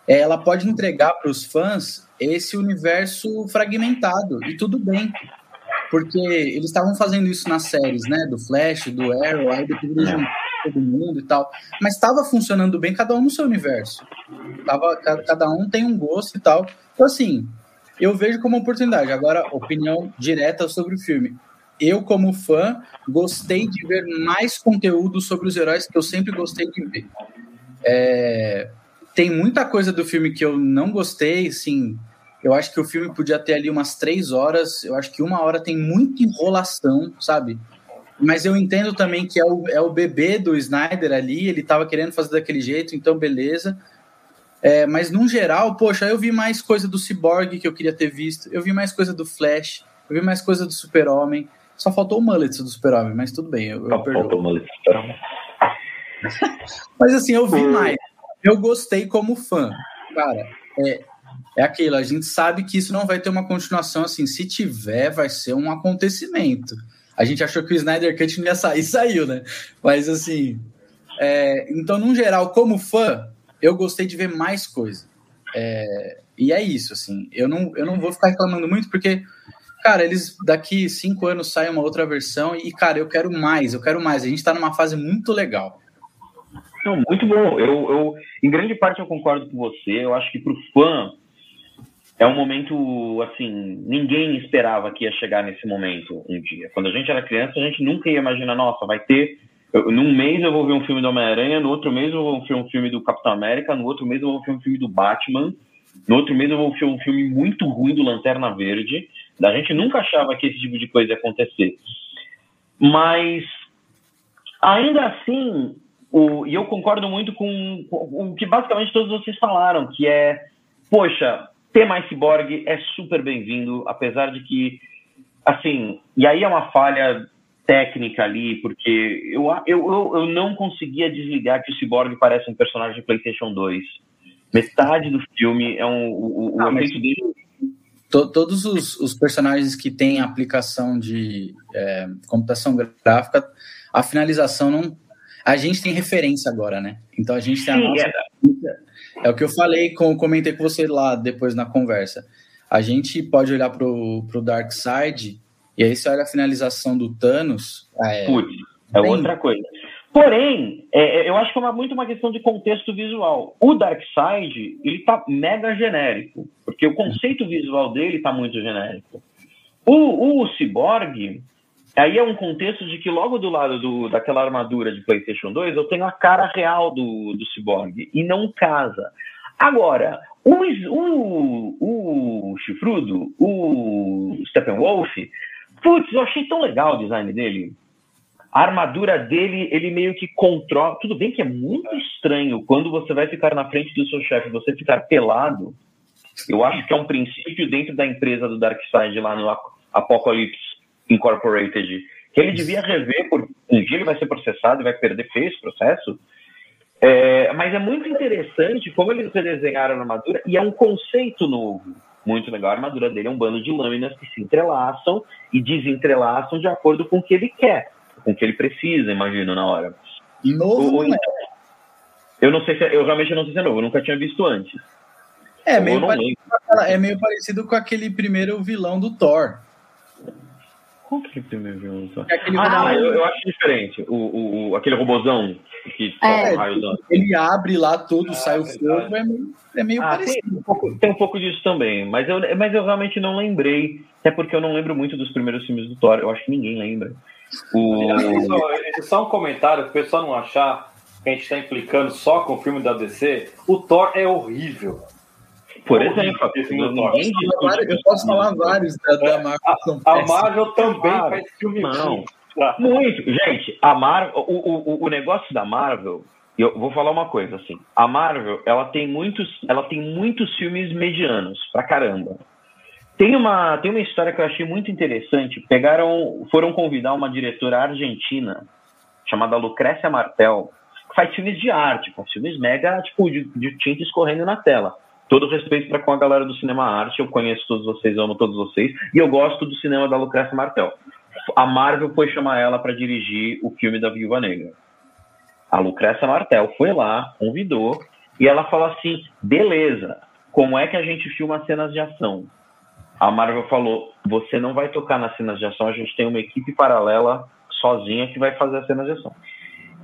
ela pode entregar para os fãs esse universo fragmentado e tudo bem, porque eles estavam fazendo isso nas séries, né, do Flash, do Arrow, aí depois eles todo mundo e tal, mas estava funcionando bem cada um no seu universo, tava, cada um tem um gosto e tal, então assim, eu vejo como oportunidade. Agora, opinião direta sobre o filme. Eu, como fã, gostei de ver mais conteúdo sobre os heróis que eu sempre gostei de ver. É, tem muita coisa do filme que eu não gostei, assim. Eu acho que o filme podia ter ali umas três horas. Eu acho que uma hora tem muita enrolação, sabe? Mas eu entendo também que é o, é o bebê do Snyder ali, ele tava querendo fazer daquele jeito, então beleza. É, mas, no geral, poxa, eu vi mais coisa do Cyborg que eu queria ter visto, eu vi mais coisa do Flash, eu vi mais coisa do Super-Homem. Só faltou o mullet do Super-Homem, mas tudo bem. Eu, eu faltou o mullet do Super-Homem. mas, assim, eu vi mais eu gostei como fã. Cara, é, é aquilo, a gente sabe que isso não vai ter uma continuação assim. Se tiver, vai ser um acontecimento. A gente achou que o Snyder Cut não ia sair, saiu, né? Mas assim. É, então, no geral, como fã, eu gostei de ver mais coisa. É, e é isso, assim. Eu não, eu não vou ficar reclamando muito, porque, cara, eles daqui cinco anos saem uma outra versão e, cara, eu quero mais, eu quero mais. A gente tá numa fase muito legal. Não, muito bom. Eu, eu, em grande parte eu concordo com você. Eu acho que para o fã é um momento assim, ninguém esperava que ia chegar nesse momento um dia. Quando a gente era criança, a gente nunca ia imaginar, nossa, vai ter. Eu, num mês eu vou ver um filme do Homem-Aranha, no outro mês eu vou ver um filme do Capitão América, no outro mês eu vou ver um filme do Batman, no outro mês eu vou ver um filme muito ruim do Lanterna Verde. A gente nunca achava que esse tipo de coisa ia acontecer. Mas ainda assim, o, e eu concordo muito com, com, o que basicamente todos vocês falaram, que é, poxa, ter mais ciborgue é super bem-vindo, apesar de que, assim, e aí é uma falha técnica ali, porque eu, eu, eu, não conseguia desligar que o Cyborg parece um personagem de PlayStation 2. Metade do filme é um. O, o Ah, efeito dele. To- todos os, os personagens que têm aplicação de é, computação gráfica, a finalização não. A gente tem referência agora, né? Então a gente tem a Sim, nossa. é, É o que eu falei, com, comentei com você lá depois na conversa. A gente pode olhar pro, pro Dark Side e aí você olha a finalização do Thanos. É, Putz, é Bem- outra coisa. Porém, é, é, eu acho que é uma- muito uma questão de contexto visual. O Darkseid, ele tá mega genérico, porque o conceito visual dele tá muito genérico. O, o Cyborg, aí é um contexto de que logo do lado do, daquela armadura de PlayStation 2, eu tenho a cara real do, do Cyborg, e não casa. Agora, o, o, o Chifrudo, o Steppenwolf, putz, eu achei tão legal o design dele. A armadura dele, ele meio que controla. Tudo bem que é muito estranho quando você vai ficar na frente do seu chefe, você ficar pelado. Eu acho que é um princípio dentro da empresa do Darkseid lá no Ap- Apocalypse Incorporated, que ele devia rever, por um dia ele vai ser processado e vai perder feio esse processo. É, mas é muito interessante como eles redesenharam a armadura e é um conceito novo. Muito legal. A armadura dele é um bando de lâminas que se entrelaçam e desentrelaçam de acordo com o que ele quer, com o que ele precisa, imagino, na hora. novo, Ou- é. então- eu não sei se é- eu realmente não sei se é novo, eu nunca tinha visto antes. É meio, parecido, é meio parecido com aquele primeiro vilão do Thor. Qual que é o primeiro vilão? só? É aquele Ah, não, eu, eu acho diferente. O, o, o- aquele robozão que É. raios. Ele abre lá tudo, Ah, sai o fogo, é meio, é meio Ah, parecido. tem, um pouco, tem um pouco disso também, mas eu, mas eu realmente não lembrei, até porque eu não lembro muito dos primeiros filmes do Thor, eu acho que ninguém lembra. O... Só, só um comentário, o pessoal não achar que a gente está implicando só com o filme da DC. O Thor é horrível. Por exemplo, filme do Thor. ninguém discute Eu posso falar vários da, da Marvel. que são A péssimos. Marvel também faz filme Não. Tá. Muito. Gente, a Marvel, o, o, o negócio da Marvel, eu vou falar uma coisa assim. A Marvel, ela tem muitos, ela tem muitos filmes medianos, pra caramba. Tem uma, tem uma história que eu achei muito interessante. Pegaram, foram convidar uma diretora argentina chamada Lucrécia Martel, que faz filmes de arte, faz filmes mega, tipo, de, de tinta escorrendo na tela. Todo respeito para com a galera do cinema arte, eu conheço todos vocês, amo todos vocês, e eu gosto do cinema da Lucrécia Martel a Marvel foi chamar ela para dirigir o filme da Viúva Negra. A Lucrécia Martel foi lá, convidou, e ela falou assim: beleza, como é que a gente filma cenas de ação? A Marvel falou: você não vai tocar nas cenas de ação, a gente tem uma equipe paralela sozinha que vai fazer as cenas de ação.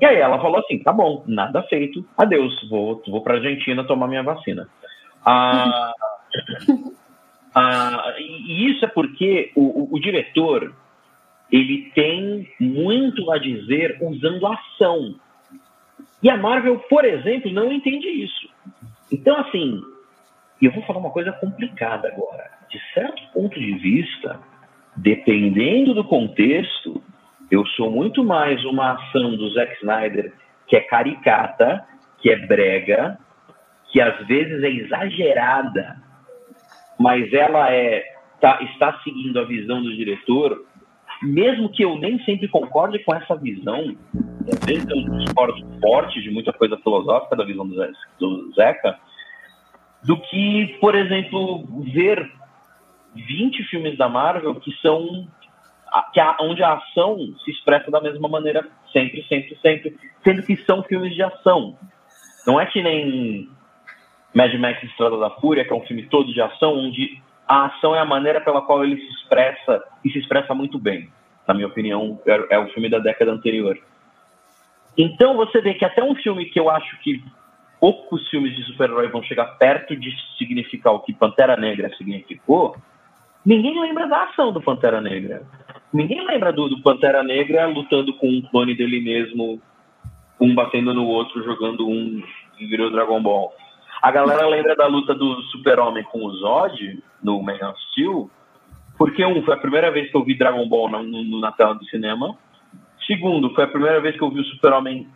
E aí ela falou assim: tá bom, nada feito, adeus, vou, vou para Argentina tomar minha vacina. Ah, ah, e isso é porque o, o- o diretor ele tem muito a dizer usando ação. E a Marvel, por exemplo, não entende isso. Então, assim, eu vou falar uma coisa complicada agora. De certo ponto de vista, dependendo do contexto, eu sou muito mais uma ação do Zack Snyder que é caricata, que é brega, que às vezes é exagerada, mas ela é tá, está seguindo a visão do diretor, mesmo que eu nem sempre concorde com essa visão, às vezes eu discordo forte de muita coisa filosófica da visão do, do Zeca, do que, por exemplo, ver 20 filmes da Marvel que são que a- onde a ação se expressa da mesma maneira sempre, sempre, sempre, sendo que são filmes de ação. Não é que nem Mad Max Estrada da Fúria, que é um filme todo de ação, onde a ação é a maneira pela qual ele se expressa e se expressa muito bem. Na minha opinião, é, é o filme da década anterior. Então você vê que até um filme que eu acho que poucos filmes de super-herói vão chegar perto de significar o que Pantera Negra significou, ninguém lembra da ação do Pantera Negra. Ninguém lembra do, do Pantera Negra lutando com um clone dele mesmo, um batendo no outro, jogando um e virou Dragon Ball. A galera lembra da luta do Super-Homem com o Zod no Man of Steel, porque um, foi a primeira vez que eu vi Dragon Ball na, na tela do cinema. Segundo, foi a primeira vez que eu vi o Super-Homem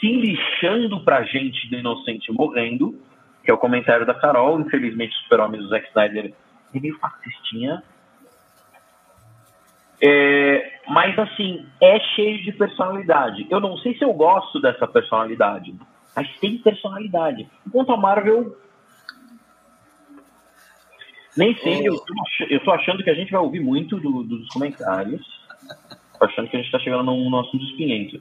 se lixando pra gente do inocente morrendo, que é o comentário da Carol. Infelizmente, o Super-Homem do Zack Snyder é meio fascistinha. É, mas assim, é cheio de personalidade. Eu não sei se eu gosto dessa personalidade, mas tem personalidade. Quanto a Marvel, nem sei, eu, eu tô achando que a gente vai ouvir muito do- dos comentários. Tô achando que a gente tá chegando num, num assunto espinhento.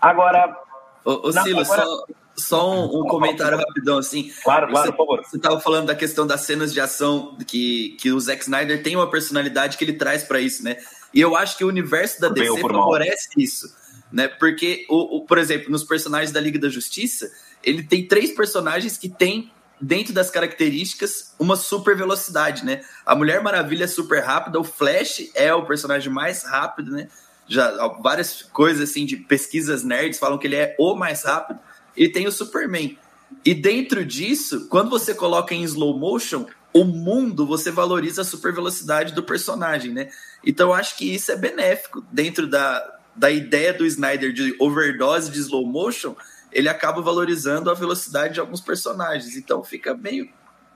Agora, Ô, ô Silas, agora- só, só um, um comentário rapidão, assim. claro, claro, Você- por favor. Você estava falando da questão das cenas de ação, que, que o Zack Snyder tem uma personalidade que ele traz para isso, né? E eu acho que o universo da DC favorece isso, né? Porque, o, o- por exemplo, nos personagens da Liga da Justiça, ele tem três personagens que têm, dentro das características, uma super velocidade, né? A Mulher Maravilha é super rápida, o Flash é o personagem mais rápido, né? Já várias coisas assim de pesquisas nerds falam que ele é o mais rápido. E tem o Superman. E dentro disso, quando você coloca em slow motion, o mundo você valoriza a super velocidade do personagem, né? Então acho que isso é benéfico dentro da, da ideia do Snyder de overdose de slow motion, ele acaba valorizando a velocidade de alguns personagens. Então fica meio,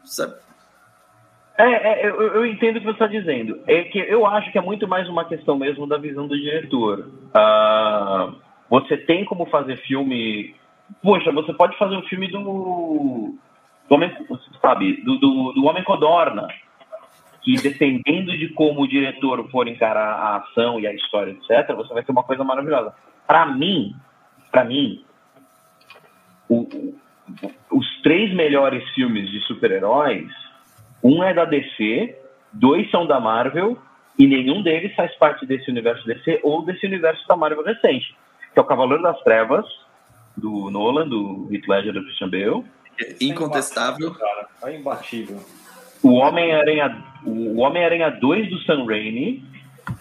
sabe? É, é, eu, eu entendo o que você está dizendo. É que eu acho que é muito mais uma questão mesmo da visão do diretor. Ah, você tem como fazer filme. Poxa, você pode fazer um filme do. do homem, sabe? Do, do, do Homem Codorna. Que dependendo de como o diretor for encarar a ação e a história, etc., você vai ter uma coisa maravilhosa. Para mim, para mim, o- o- os três melhores filmes de super-heróis um é da DC, dois são da Marvel, e nenhum deles faz parte desse universo DC ou desse universo da Marvel recente. Que é o Cavaleiro das Trevas, do Nolan, do Heath Ledger do Christian Bale. Incontestável. Cara, é imbatível. O Homem-Aranha o Homem-Aranha 2 do Sam Raimi,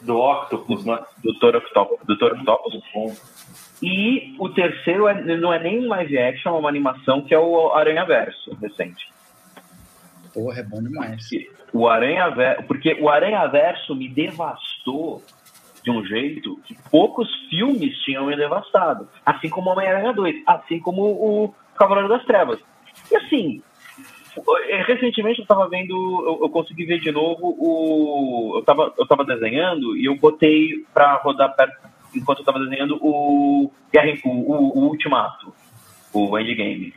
Do Octopus, né? do Dr. Octopus, Dr. Octopus. E o terceiro é- não é nem um live action, é uma animação que é o Aranha Verso, recente. Porra, é bom demais. O Aranha Verso, porque o Aranha Verso me devastou de um jeito que poucos filmes tinham me devastado. Assim como o Homem-Aranha 2, assim como o Cavaleiro das Trevas. E assim, recentemente eu tava vendo, eu, eu consegui ver de novo o. Eu tava, eu tava desenhando e eu botei pra rodar perto, enquanto eu tava desenhando o, o, o, o Ultimato, o Endgame.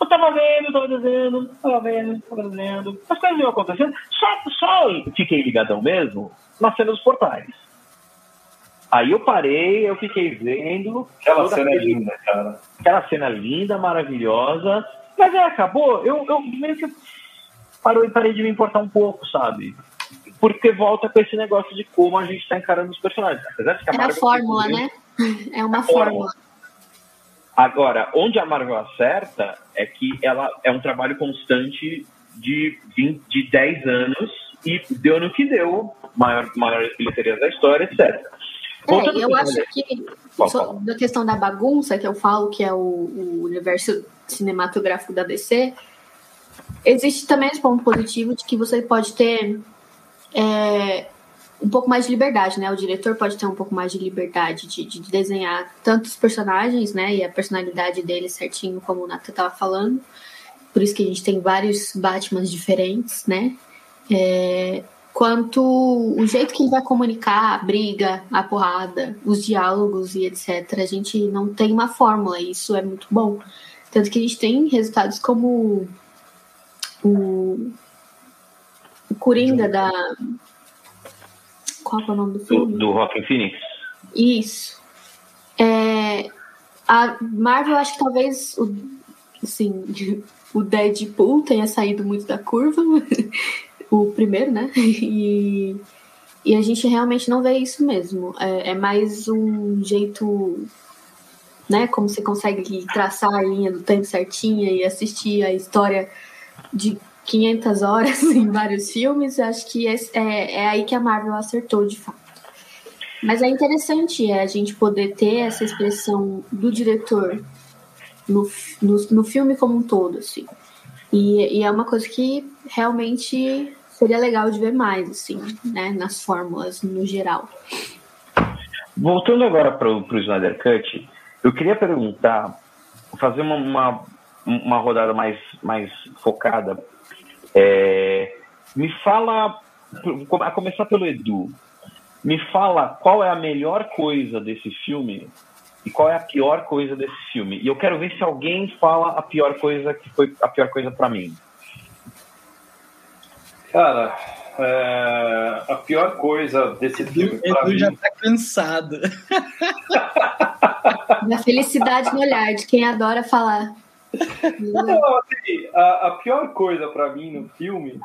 Eu tava vendo, tava desenhando, tava vendo, tava desenhando. As coisas iam acontecendo. Só, só fiquei ligadão mesmo na cena dos portais. Aí eu parei, eu fiquei vendo. Aquela cena é aquele- linda, cara. aquela cena linda, maravilhosa. Mas aí acabou, eu, eu meio que parou, parei de me importar um pouco, sabe? Porque volta com esse negócio de como a gente tá encarando os personagens. Apesar de que É a Marvel- fórmula, né? É uma fórmula. fórmula. Agora, onde a Marvel acerta é que ela é um trabalho constante de, 20, de 10 anos e deu no que deu, maior, maior bilheteria da história, etc. É, eu acho que fala. da questão da bagunça que eu falo, que é o, o universo cinematográfico da DC, existe também esse ponto positivo de que você pode ter é, um pouco mais de liberdade, né? O diretor pode ter um pouco mais de liberdade de, de desenhar tantos personagens, né? E a personalidade dele certinho, como o Nathan estava falando. Por isso que a gente tem vários Batmans diferentes, né? É, quanto o jeito que ele vai comunicar a briga, a porrada, os diálogos e etc. A gente não tem uma fórmula, e isso é muito bom. Tanto que a gente tem resultados como o, o Coringa da. Qual que é o nome do do, filme? do Rockin' Phoenix. Isso. É, a Marvel, acho que talvez o, assim, o Deadpool tenha saído muito da curva, o primeiro, né? E, e a gente realmente não vê isso mesmo. É, é mais um jeito, né? Como você consegue traçar a linha do tempo certinha e assistir a história de 500 horas em vários filmes. Acho que é, é aí que a Marvel acertou de fato. Mas é interessante é, a gente poder ter essa expressão do diretor no, no, no filme como um todo, assim. E, e é uma coisa que realmente seria legal de ver mais, assim, né? Nas fórmulas, no geral. Voltando agora para o Snyder Cut, eu queria perguntar, fazer uma, uma, uma rodada mais, mais focada. É, me fala, a começar pelo Edu, me fala qual é a melhor coisa desse filme e qual é a pior coisa desse filme. E eu quero ver se alguém fala a pior coisa que foi a pior coisa para mim. Cara, é, a pior coisa desse filme. Edu mim... já tá cansado. Da felicidade no olhar de quem adora falar. Não, assim, a, a pior coisa para mim no filme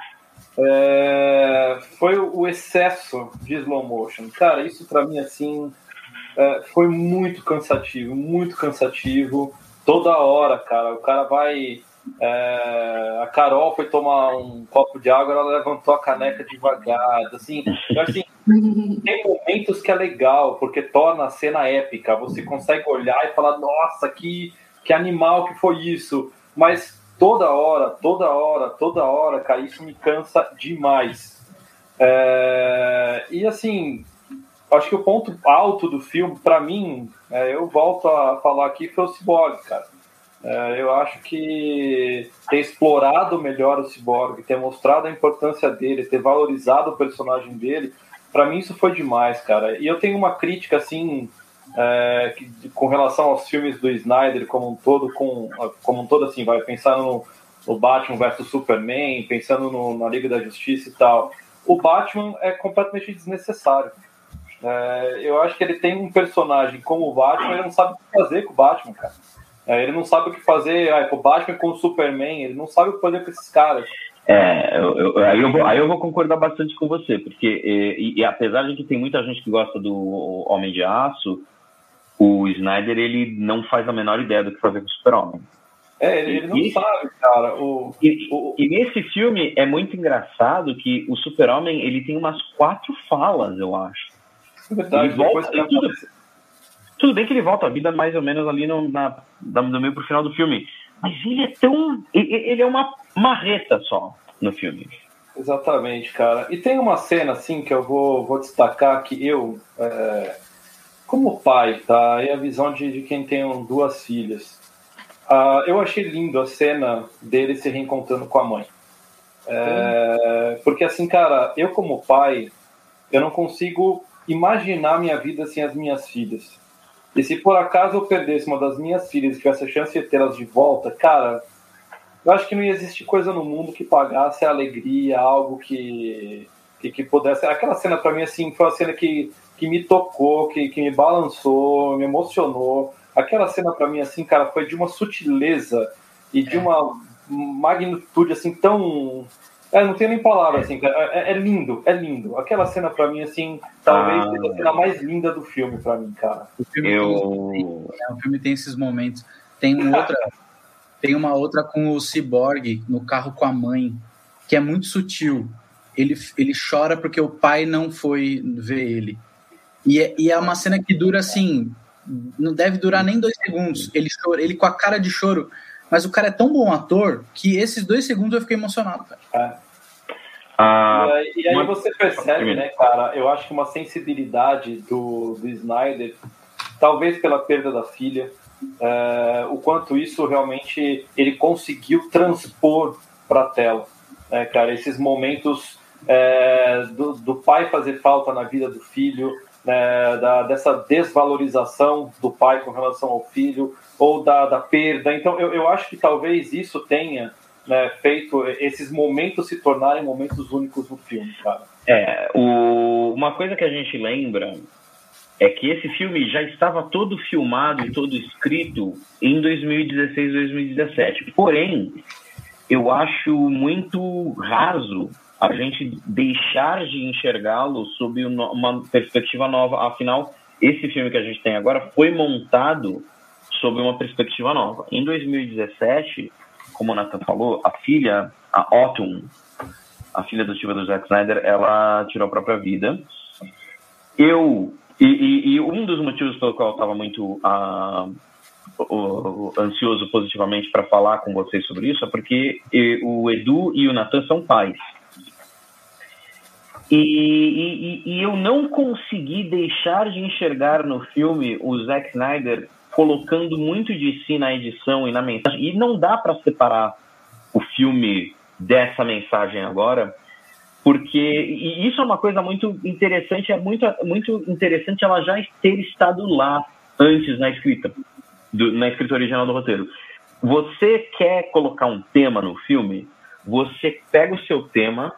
é, foi o excesso de slow motion. Cara, isso para mim assim é, foi muito cansativo, muito cansativo. Toda hora, cara, o cara vai é, a Carol foi tomar um copo de água, ela levantou a caneca devagar. Assim, assim, tem momentos que é legal, porque torna a cena épica. Você consegue olhar e falar, nossa, que, que animal que foi isso. Mas toda hora, toda hora, toda hora, cara, isso me cansa demais. É, e assim, acho que o ponto alto do filme, para mim, é, eu volto a falar aqui, foi o Cyborg, cara. É, eu acho que ter explorado melhor o Cyborg, ter mostrado a importância dele, ter valorizado o personagem dele, para mim isso foi demais, cara. E eu tenho uma crítica, assim, é, que, com relação aos filmes do Snyder como um todo, com, como um todo, assim, vai pensando no, no Batman vs Superman, pensando no, na Liga da Justiça e tal. O Batman é completamente desnecessário. É, eu acho que ele tem um personagem como o Batman, ele não sabe o que fazer com o Batman, cara. É, ele não sabe o que fazer ah, com o Batman com o Superman, ele não sabe o que fazer com esses caras. É, eu, eu, aí, eu vou, aí eu vou concordar bastante com você, porque e, e, apesar de que tem muita gente que gosta do Homem de Aço, o Snyder ele não faz a menor ideia do que fazer com o Super-Homem. É, ele, ele não e, sabe, cara. O, e, o, e, nesse filme é muito engraçado que o Super-Homem ele tem umas quatro falas, eu acho. É verdade, ele volta, tudo, tudo bem que ele volta à vida mais ou menos ali no, na, no meio pro final do filme. Mas ele é tão. Ele é uma marreta só no filme. Exatamente, cara. E tem uma cena assim que eu vou, vou destacar que eu, é, como pai, tá? E a visão de, de quem tem duas filhas. Uh, eu achei lindo a cena dele se reencontrando com a mãe. É, porque assim, cara, eu como pai, eu não consigo imaginar minha vida sem as minhas filhas. E se por acaso eu perdesse uma das minhas filhas e tivesse a chance de tê-las de volta, cara, eu acho que não ia existir coisa no mundo que pagasse a alegria, algo que, que, que pudesse. Aquela cena para mim, assim, foi uma cena que, que me tocou, que, que me balançou, me emocionou. Aquela cena para mim, assim, cara, foi de uma sutileza e de uma magnitude, assim, tão é, não tem nem palavras, assim, é, é, lindo, é lindo. Aquela cena pra mim, assim, talvez ah. seja a cena mais linda do filme pra mim, cara. O filme, Eu... tem, é, o filme tem esses momentos. Tem uma outra, tem uma outra com o Cyborg no carro com a mãe, que é muito sutil. Ele, ele chora porque o pai não foi ver ele. E é, e é uma cena que dura assim, não deve durar nem dois segundos. Ele chora, ele com a cara de choro mas o cara é tão bom ator que esses dois segundos eu fiquei emocionado, cara. É. Ah, e aí, e aí você percebe, né, cara? Eu acho que uma sensibilidade do, do Snyder, talvez pela perda da filha, é, o quanto isso realmente ele conseguiu transpor para a tela, né, cara? Esses momentos é, do, do, pai fazer falta na vida do filho, né, da, dessa desvalorização do pai com relação ao filho, ou da, da perda. Então, eu, eu acho que talvez isso tenha né, feito esses momentos se tornarem momentos únicos no filme, cara. É, o, uma coisa que a gente lembra é que esse filme já estava todo filmado e todo escrito em 2016, 2017. Porém, eu acho muito raso a gente deixar de enxergá-lo sob uma perspectiva nova. Afinal, esse filme que a gente tem agora foi montado sob uma perspectiva nova. Em 2017, como o Nathan falou, a filha, a Autumn, a filha adotiva do Zack Snyder, ela tirou a própria vida. Eu, e, e, e um dos motivos pelo qual eu estava muito uh, uh, ansioso positivamente para falar com vocês sobre isso é porque o Edu e o Nathan são pais. E, e, e, eu não consegui deixar de enxergar no filme o Zack Snyder colocando muito de si na edição e na mensagem. E não dá para separar o filme dessa mensagem agora, porque e isso é uma coisa muito interessante, é muito, muito interessante ela já ter estado lá antes na escrita, do, na escrita original do roteiro. Você quer colocar um tema no filme, você pega o seu tema,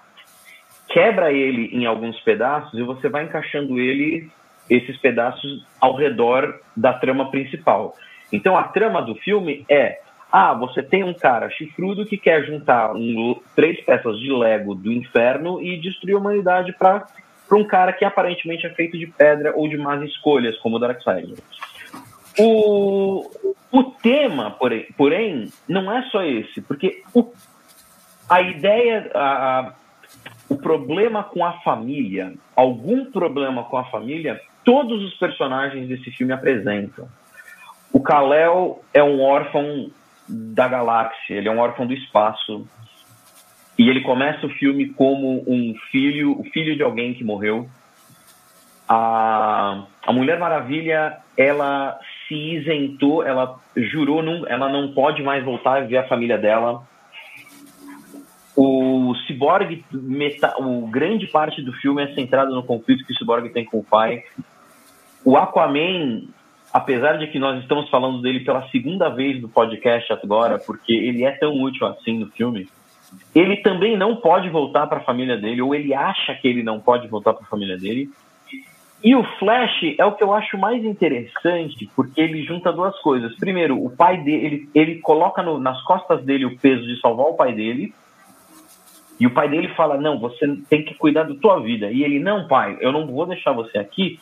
quebra ele em alguns pedaços e você vai encaixando ele, esses pedaços, ao redor da trama principal. Então a trama do filme é ah, você tem um cara chifrudo que quer juntar um, três peças de Lego do inferno e destruir a humanidade para um cara que aparentemente é feito de pedra ou de más escolhas, como o Darkseid. O, o tema, porém, não é só esse, porque o, a ideia, a, a, o problema com a família, algum problema com a família, todos os personagens desse filme apresentam. O Kal-El é um órfão da galáxia, ele é um órfão do espaço. E ele começa o filme como um filho, o filho de alguém que morreu. A, a Mulher Maravilha, ela se isentou, ela jurou, não, ela não pode mais voltar a ver a família dela. O Cyborg, meta, o grande parte do filme é centrado no conflito que o Cyborg tem com o pai. O Aquaman apesar de que nós estamos falando dele pela segunda vez no podcast agora, porque ele é tão útil assim no filme, ele também não pode voltar para a família dele, ou ele acha que ele não pode voltar para a família dele. E o Flash é o que eu acho mais interessante, porque ele junta duas coisas. Primeiro, o pai dele, ele, ele coloca no, nas costas dele o peso de salvar o pai dele. E o pai dele fala: Não, você tem que cuidar da tua vida. E ele: Não, pai, eu não vou deixar você aqui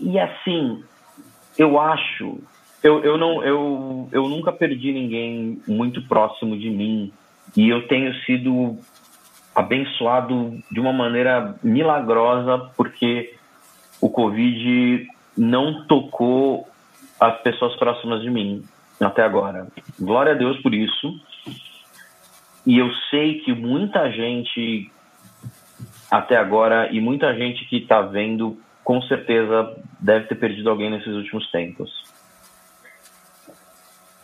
e assim, eu acho, eu, eu, não, eu, eu nunca perdi ninguém muito próximo de mim e eu tenho sido abençoado de uma maneira milagrosa porque o Covid não tocou as pessoas próximas de mim até agora. Glória a Deus por isso. E eu sei que muita gente até agora e muita gente que está vendo com certeza deve ter perdido alguém nesses últimos tempos.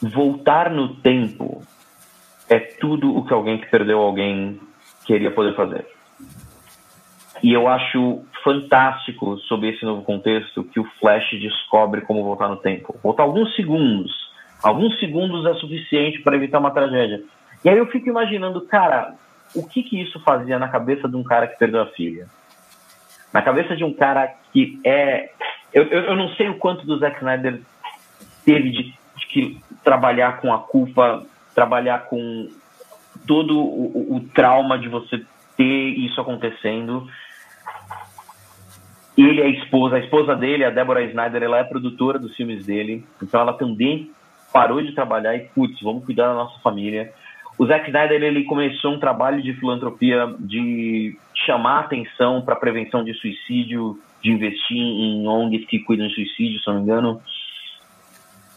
Voltar no tempo é tudo o que alguém que perdeu alguém queria poder fazer. E eu acho fantástico, sob esse novo contexto, que o Flash descobre como voltar no tempo. Voltar alguns segundos. Alguns segundos é suficiente para evitar uma tragédia. E aí eu fico imaginando, cara, o que, que isso fazia na cabeça de um cara que perdeu a filha? Na cabeça de um cara que é. Eu, eu, eu não sei o quanto do Zack Snyder teve de, de que trabalhar com a culpa, trabalhar com todo o, o, trauma de você ter isso acontecendo. Ele é a esposa, a esposa dele, a Deborah Snyder, ela é produtora dos filmes dele, então ela também parou de trabalhar e, putz, vamos cuidar da nossa família. O Zack Snyder ele começou um trabalho de filantropia de chamar atenção para prevenção de suicídio, de investir em ONGs que cuidam de suicídio, se não me engano.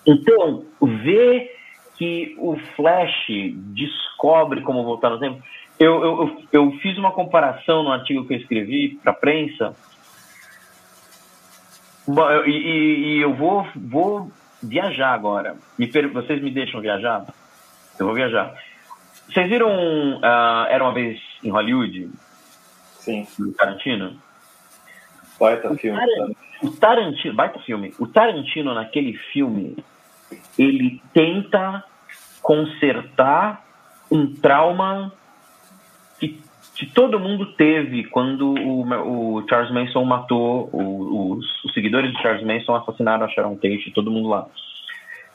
Então, ver que o Flash descobre como voltar no tempo. Eu, eu, eu fiz uma comparação no artigo que eu escrevi para a prensa. E, e, e, eu vou, vou viajar agora. Me, vocês me deixam viajar? Eu vou viajar. Vocês viram uh, Era uma vez em Hollywood? Sim. Do Tarantino? Baita filme. Tarantino, o Tarantino, baita filme. O Tarantino, naquele filme, ele tenta consertar um trauma que, que todo mundo teve quando o, o Charles Manson matou o, os, os, seguidores de Charles Manson assassinaram a Sharon Tate, todo mundo lá.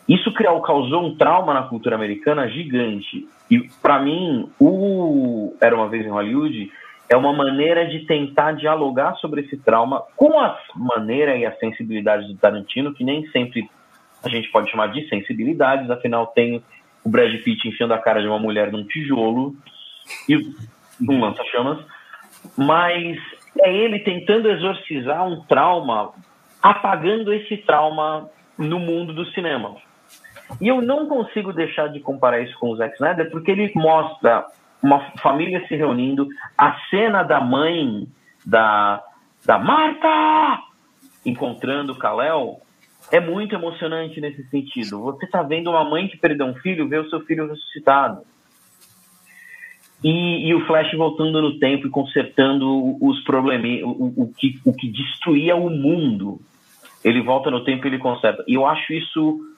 Isso criou, causou um trauma na cultura americana gigante. E para mim, o Era uma vez em Hollywood é uma maneira de tentar dialogar sobre esse trauma com a maneira e a sensibilidade do Tarantino, que nem sempre a gente pode chamar de sensibilidades, afinal tem o Brad Pitt enfiando a cara de uma mulher num tijolo e um lança-chamas, mas é ele tentando exorcizar um trauma, apagando esse trauma no mundo do cinema. E eu não consigo deixar de comparar isso com o Zack Snyder, porque ele mostra uma família se reunindo, a cena da mãe da, da Marta encontrando o Kal-El é muito emocionante nesse sentido. Você está vendo uma mãe que perdeu um filho ver o seu filho ressuscitado. E, e, o Flash voltando no tempo e consertando os problemas, o, o, que, o que destruía o mundo. Ele volta no tempo e ele conserta. E eu acho isso.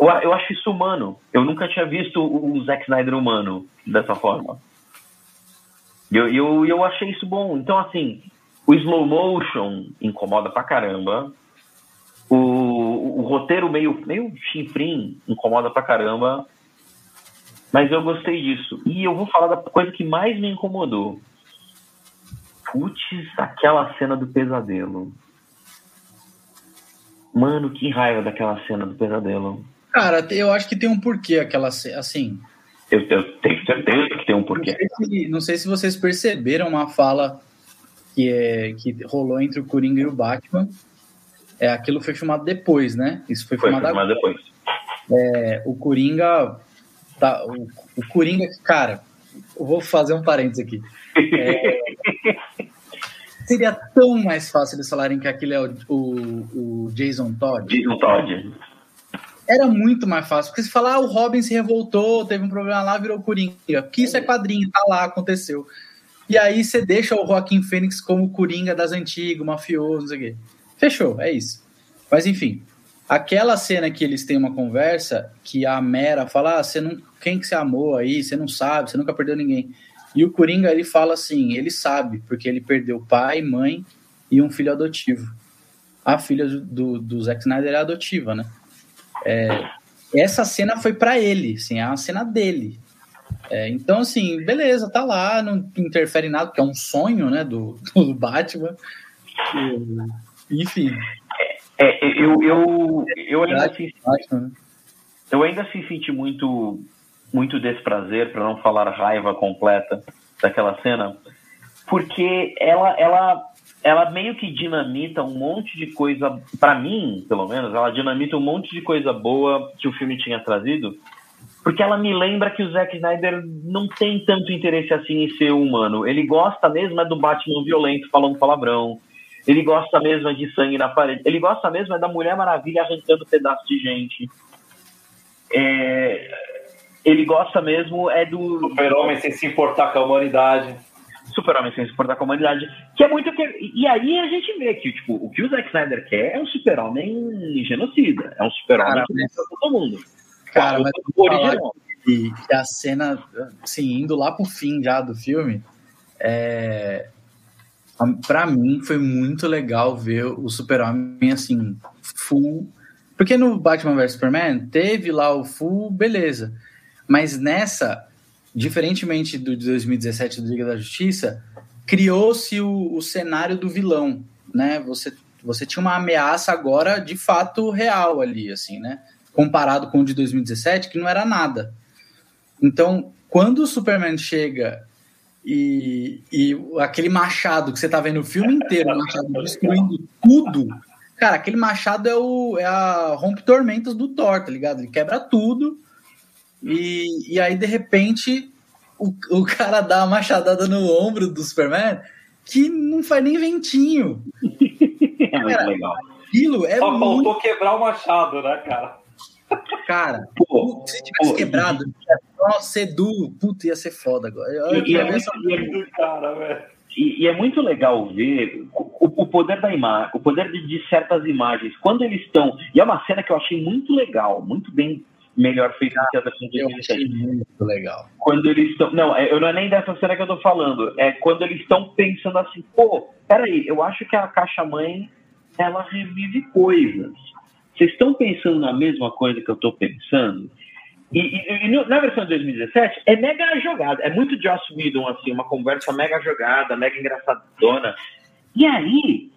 Eu acho isso humano. Eu nunca tinha visto o Zack Snyder humano dessa forma. Eu, eu, eu achei isso bom. Então, assim, o slow motion incomoda pra caramba. O, o, o roteiro meio, meio chinfrim incomoda pra caramba. Mas eu gostei disso. E eu vou falar da coisa que mais me incomodou. Putz, aquela cena do pesadelo. Mano, que raiva daquela cena do pesadelo. Cara, eu acho que tem um porquê aquela. Assim. Eu, eu, tenho certeza que tem um porquê. Não sei, se, não sei se vocês perceberam uma fala que, é, que rolou entre o Coringa e o Batman. É, aquilo foi filmado depois, né? Isso foi, foi filmado, filmado depois. É, o Coringa Tá, o, o Coringa, cara, eu vou fazer um parênteses aqui. É, seria tão mais fácil eles falarem que aquele é o, o, o Jason Todd. Jason Todd. Era muito mais fácil, porque se falar ah, o Robin se revoltou, teve um problema lá, virou Coringa. Que isso é quadrinho, tá lá, aconteceu. E aí você deixa o Joaquim Fênix como Coringa das antigas, mafioso, não sei o quê. Fechou, é isso. Mas enfim, aquela cena que eles têm uma conversa, que a Mera fala, ah, você não quem que você amou aí, você não sabe, você nunca perdeu ninguém. E o Coringa, ele fala assim, ele sabe, porque ele perdeu pai, mãe e um filho adotivo. A filha do, do Zack Snyder é adotiva, né? É, essa cena foi para ele, assim, é a cena dele. É, então, assim, beleza, tá lá, não interfere em nada, porque é um sonho, né, do, do Batman. E, enfim. É, eu, eu, eu, ainda assim, eu ainda se senti muito muito desprazer, para não falar raiva completa daquela cena, porque ela, ela, ela meio que dinamita um monte de coisa, para mim, pelo menos, ela dinamita um monte de coisa boa que o filme tinha trazido, porque ela me lembra que o Zack Snyder não tem tanto interesse assim em ser humano. Ele gosta mesmo é do Batman violento falando palavrão. Ele gosta mesmo é de sangue na parede. Ele gosta mesmo é da Mulher Maravilha arrancando pedaços de gente. É, ele gosta mesmo é do. Super-Homem sem se importar com a humanidade. Super-Homem sem se importar com a humanidade. Que é muito. E aí a gente vê que tipo, o que o Zack Snyder quer é um super-homem genocida. É um super-homem que mata todo mundo. Cara, mas original. Que, que a cena, assim, indo lá pro fim já do filme, é, para mim foi muito legal ver o Super-Homem assim, full. Porque no Batman vs Superman teve lá o full, beleza. Mas nessa, diferentemente do de 2017 do Liga da Justiça, criou-se o, o, cenário do vilão, né? Você, você tinha uma ameaça agora de fato real ali, assim, né? Comparado com o de 2017, que não era nada. Então, quando o Superman chega e, e aquele machado que você tá vendo o filme inteiro, o machado destruindo tudo, cara, aquele machado é, o, é a rompe-tormentas do Thor, tá ligado? Ele quebra tudo e, e aí, de repente, o, o cara dá uma machadada no ombro do Superman que não faz nem ventinho. é muito legal. Aquilo é Só muito... faltou quebrar o machado, né, cara? Cara, pô, se tivesse pô, quebrado, só sedu, puta, ia ser foda agora. E, e, é muito, e, cara, e, e, é muito legal ver o, o poder da imagem, o poder de, de, certas imagens. Quando eles estão. E é uma cena que eu achei muito legal, muito bem melhor feito do que a versão de 2007. Muito legal. Quando eles estão. Não, é, eu não é nem dessa cena que eu tô falando. É quando eles estão pensando assim, pô, peraí, eu acho que a caixa mãe ela revive coisas. Vocês estão pensando na mesma coisa que eu tô pensando? E, e, e, na versão de 2017 é mega jogada, é muito Joss Whedon, assim, uma conversa mega jogada, mega engraçadona. E aí,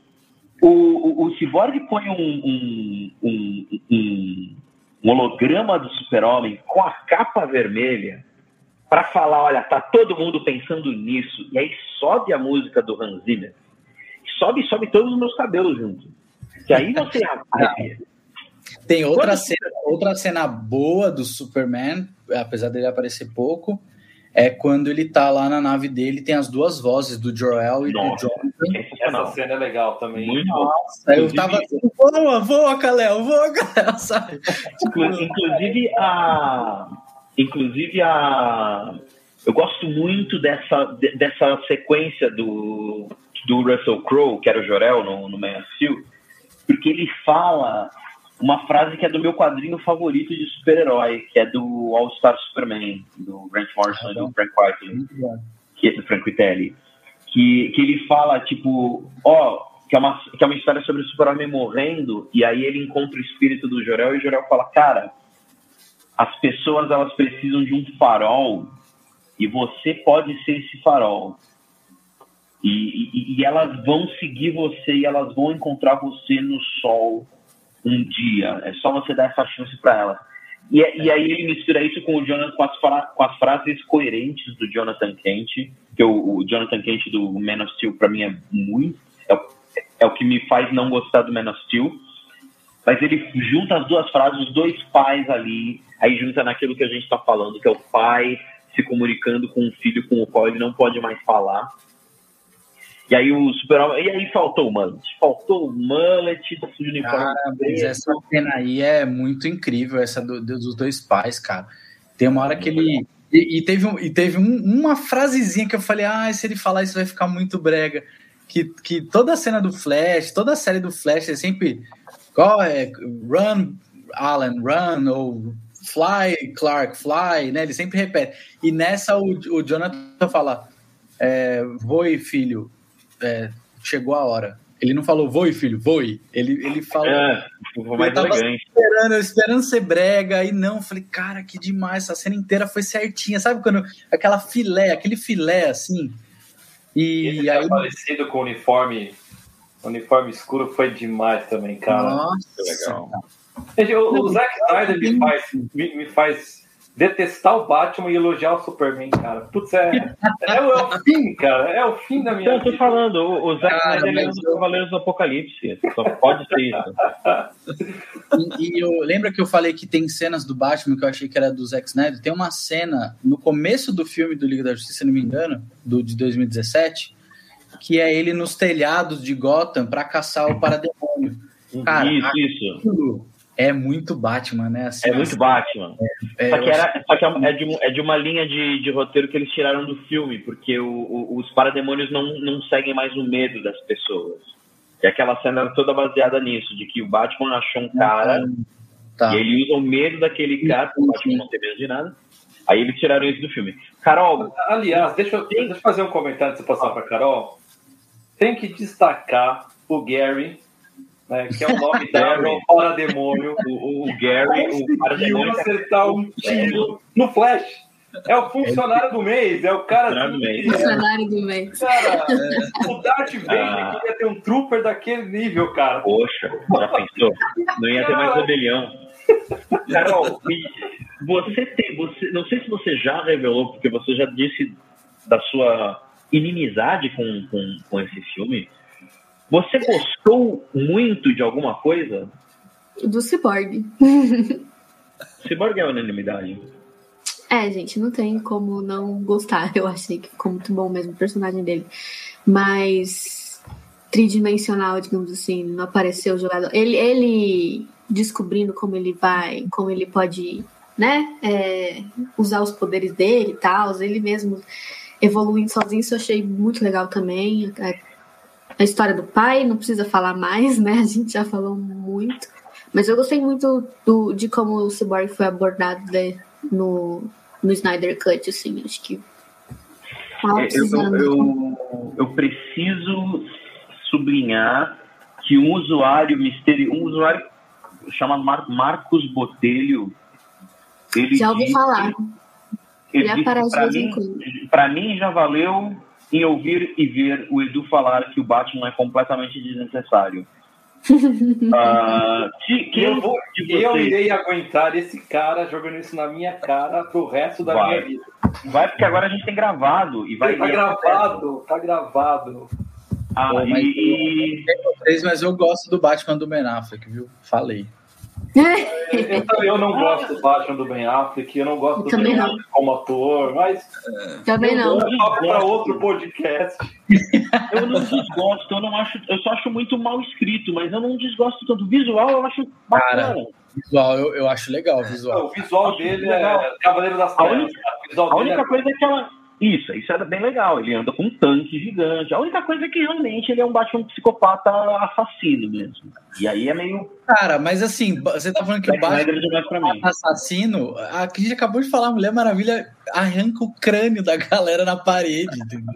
o, o, o Cyborg põe um, um, um, um um holograma do super-homem com a capa vermelha para falar, olha, tá todo mundo pensando nisso. E aí sobe a música do Hans Zimmer. Sobe, sobe todos os meus cabelos juntos. E aí você Tem outra cena, outra cena boa do Superman, apesar dele aparecer pouco, é quando ele tá lá na nave dele, tem as duas vozes do Joel e Nossa, do Jonathan. Essa cena é legal também. Muito Nossa, eu tava assim, voa, voa, Kalel, voa, Kalel, sabe? Inclusive a... Inclusive a... eu gosto muito dessa, de- dessa sequência do, do Russell Crowe, que era o Jorel no, no Man of Steel, porque ele fala uma frase que é do meu quadrinho favorito de super-herói, que é do All-Star Superman, do Grant Morrison e do Frank Whiteley Muito bom. que é do Frank Vitelli, que, que ele fala, tipo, ó, que, é uma, que é uma história sobre o super-homem morrendo, e aí ele encontra o espírito do Jorel, e o Jorel fala, cara, as pessoas, elas precisam de um farol, e você pode ser esse farol. E, e, e elas vão seguir você, e elas vão encontrar você no sol um dia. É só você dar essa chance para elas. E, e aí ele mistura isso com, o Jonathan, com, as, com as frases coerentes do Jonathan Kent, que o, o Jonathan Kent do Man of Steel, para mim, é muito. É, o- é o que me faz não gostar do Man of Steel. Mas ele junta as duas frases, os dois pais ali, aí junta naquilo que a gente está falando, que é o pai se comunicando com um filho com o qual ele não pode mais falar. E aí o super E aí faltou o mullet. Faltou o mullet do uniforme. Cara, mas essa cena aí é muito incrível, essa do- dos dois pais, cara. Tem uma hora que ele. E, e teve, um- e teve um- uma frasezinha que eu falei, ah, se ele falar isso vai ficar muito brega. Que, que toda a cena do Flash, toda a série do Flash é sempre. Qual é? Run, Alan, run, ou fly, Clark, fly, né? Ele sempre repete. E nessa o, o Jonathan fala: é, Voe, filho, é, chegou a hora. Ele não falou voe, filho, voe. Ele, ele falou É, Eu tava elegante. esperando, esperando ser brega, e não, falei, cara, que demais, essa cena inteira foi certinha, sabe quando aquela filé, aquele filé assim, e Esse aí, parecido com o uniforme, uniforme escuro foi demais também, cara. nossa, legal. Gente, o, o Zack Snyder me faz, me, me faz detestar o Batman e elogiar o Superman, cara. Putz, é, é, o- é o fim, cara. É o fim da minha Então, eu tô falando, o, o Zack Snyder é mas dos Cavaleiros do Apocalipse. Só pode ser isso. E, e eu lembra que eu falei que tem cenas do Batman que eu achei que era do Zack Snyder? Tem uma cena no começo do filme do Liga da Justiça, se não me engano, do, de 2017, que é ele nos telhados de Gotham pra caçar o parademônio. Cara, isso, isso. É muito Batman, né? Assim, É muito Batman. é, Só que, eu era, só que é, de, é de uma linha de, de roteiro que eles tiraram do filme, porque o, o- os parademônios não, não seguem mais o medo das pessoas. E aquela cena era toda baseada nisso, de que o Batman achou um cara Tá. e ele usa o medo daquele cara, porque o Batman não tem medo de nada. Aí eles tiraram isso do filme. Carol, Aliás, deixa eu, deixa eu fazer um comentário antes de passar para Carol. Tem que destacar o Gary, né, que é o nome dela, o parademônio. o, o Gary, o parademônio que acertar um tiro no flash. É o funcionário do mês, é o cara. Funcionário do mês. Funcionário do mês. Cara, o Darth Vader Ah. queria ter um trooper daquele nível, cara. Poxa, já pensou? Não ia ter mais rebelião. Carol, você tem, você, não sei se você já revelou, porque você já disse da sua inimizade com, com, com esse filme. Você gostou muito de alguma coisa? Do Cyborg. Cyborg é unanimidade. É, gente, não tem como não gostar. Eu achei que ficou muito bom mesmo o personagem dele. Mas tridimensional, digamos assim, não apareceu o jogador. Ele, ele descobrindo como ele vai, como ele pode, né, é, usar os poderes dele e tal, ele mesmo evoluindo sozinho, isso eu achei muito legal também. A, a história do pai, não precisa falar mais, né? A gente já falou muito. Mas eu gostei muito do, de como o Cyborg foi abordado né, no, no Snyder Cut, assim, acho que tava Eu, eu, eu, preciso sublinhar que um usuário misterioso, um usuário chamado Mar- Marcos Botelho, ele Já ouvi disse- falar. ele Ele aparece de vez em quando. pra mim já valeu em ouvir e ver o Edu falar que o Batman é completamente desnecessário. Ah, que, E quem eu, vou, de e eu irei aguentar esse cara jogando isso na minha cara pro resto da Vai. minha vida. vai porque agora a gente tem gravado e vai tá gravado, tá gravado. Ah, Pô, mas- e, Vocês, mas eu gosto do Batman do Ben Affleck, viu? Falei. Eu, eu não gosto do Batman do Ben Affleck, eu não gosto do Também Ben não. Affleck como ator, mas Também não. é para outro podcast. Eu não desgosto, eu não acho, eu só acho muito mal escrito, mas eu não desgosto tanto. Visual eu acho bacana. Visual, eu, eu acho legal o visual. O visual dele legal. é Cavaleiro das A Trevas. única- cara. O visual A única é- coisa é que ela. Isso, isso era bem legal. Ele anda com um tanque gigante. A única coisa é que realmente ele é um Batman psicopata assassino mesmo. E aí é meio. Cara, mas assim, você tá falando que o Batman pra mim. assassino, a gente acabou de falar, a Mulher Maravilha arranca o crânio da galera na parede, entendeu?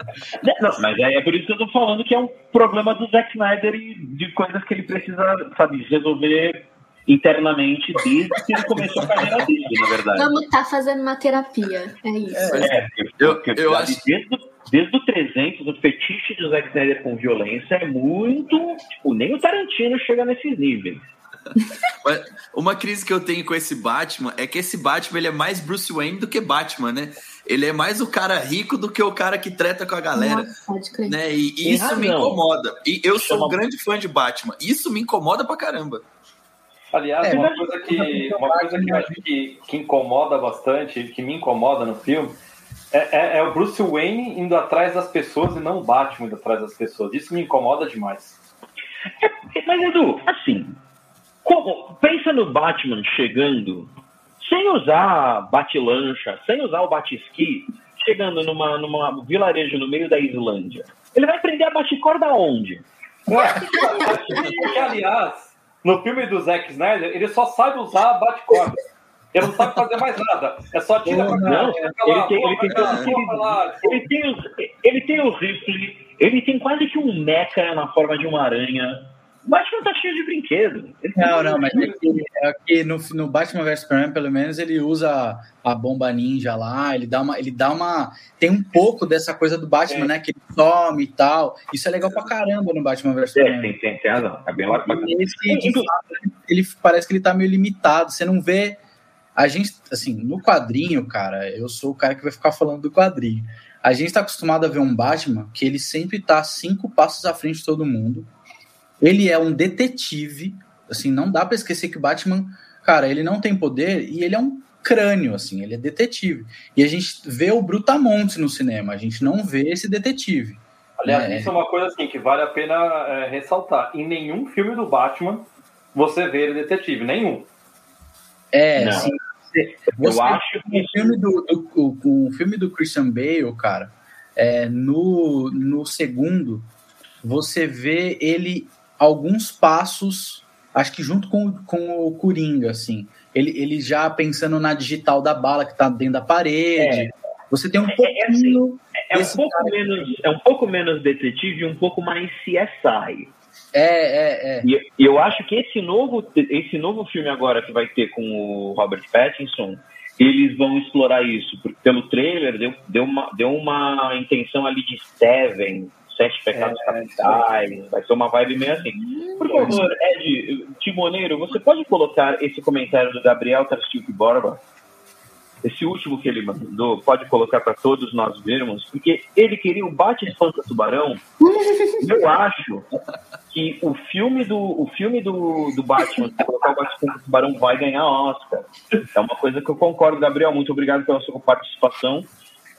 Não, mas é, é por isso que eu tô falando que é um problema do Zack Snyder e de coisas que ele precisa, sabe, resolver internamente desde que ele começou a carreira dele, na verdade. Vamos estar fazendo uma terapia. É isso. É, Eu- porque, eu sabe, acho- desde, o- desde o 300, o fetiche do Zack Snyder com violência é muito. Tipo, nem o Tarantino chega nesses níveis. Uma crise que eu tenho com esse Batman é que esse Batman ele é mais Bruce Wayne do que Batman, né? Ele é mais o cara rico do que o cara que treta com a galera. Nossa, pode crer. Né? E Tem isso me razão. incomoda. E eu sou um grande fã de Batman. Isso me incomoda pra caramba. Aliás, É, uma coisa que, uma coisa que eu acho que, que incomoda bastante, que me incomoda no filme, é, é- é o Bruce Wayne indo atrás das pessoas e não o Batman indo atrás das pessoas. Isso me incomoda demais. Mas, Edu, assim, como- pensa no Batman chegando sem usar bate-lancha, sem usar o bate-esqui, chegando numa, numa vilarejo no meio da Islândia. Ele vai prender a bate-corda onde? Porque, aliás, no filme do Zack Snyder, ele só sabe usar a bate-corda. Ele não sabe fazer mais nada. É só tira pra cá, Não, tira pra lá, ele tem, ele tem lá. ele tem o rifle, ele tem quase que um mecha na forma de uma aranha. O Batman tá cheio de brinquedo. Ele Não, não, mas é que, é que no, no Batman vs Superman, pelo menos, ele usa a bomba ninja lá, ele dá uma. Ele dá uma. Tem um pouco dessa coisa do Batman, É. né? Que ele some e tal. Isso é legal pra caramba no Batman vs É, Superman. tem, tem, tem razão. É bem. E esse, de fato, ele parece que ele tá meio limitado. Você não vê. A gente, assim, no quadrinho, cara, eu sou o cara que vai ficar falando do quadrinho. A gente tá acostumado a ver um Batman que ele sempre tá cinco passos à frente de todo mundo. Ele é um detetive. Assim, não dá pra esquecer que o Batman, cara, ele não tem poder e ele é um crânio, assim, ele é detetive. E a gente vê o Brutamontes no cinema, a gente não vê esse detetive. Aliás, É. isso é uma coisa assim que vale a pena é, ressaltar. Em nenhum filme do Batman você vê ele detetive. Nenhum. É, assim, você, Eu você acho que o filme do, do- o- o filme do Christian Bale, cara, é, no, no segundo, você vê ele alguns passos, acho que junto com, com o Coringa, assim. Ele, ele já pensando na digital da bala que tá dentro da parede. Você tem um é assim, pouquinho. É um, Esse pouco menos, é um pouco menos detetive e um pouco mais CSI. É, é, é. E e eu acho que esse novo, esse novo filme agora que vai ter com o Robert Pattinson, eles vão explorar isso. Porque pelo trailer deu, deu, uma, deu uma intenção ali de Seven, Sete Pecados É, Capitais. Vai ser uma vibe meio assim. Por favor, Ed, Timoneiro, você pode colocar esse comentário do Gabriel Tarciuc Borba? Esse último que ele mandou, pode colocar para todos nós vermos, porque ele queria o Bate Espanta Tubarão. Eu acho que o filme do, o filme do, do Batman, se colocar o Bate Espanta Tubarão, vai ganhar Oscar. É uma coisa que eu concordo, Gabriel. Muito obrigado pela sua participação.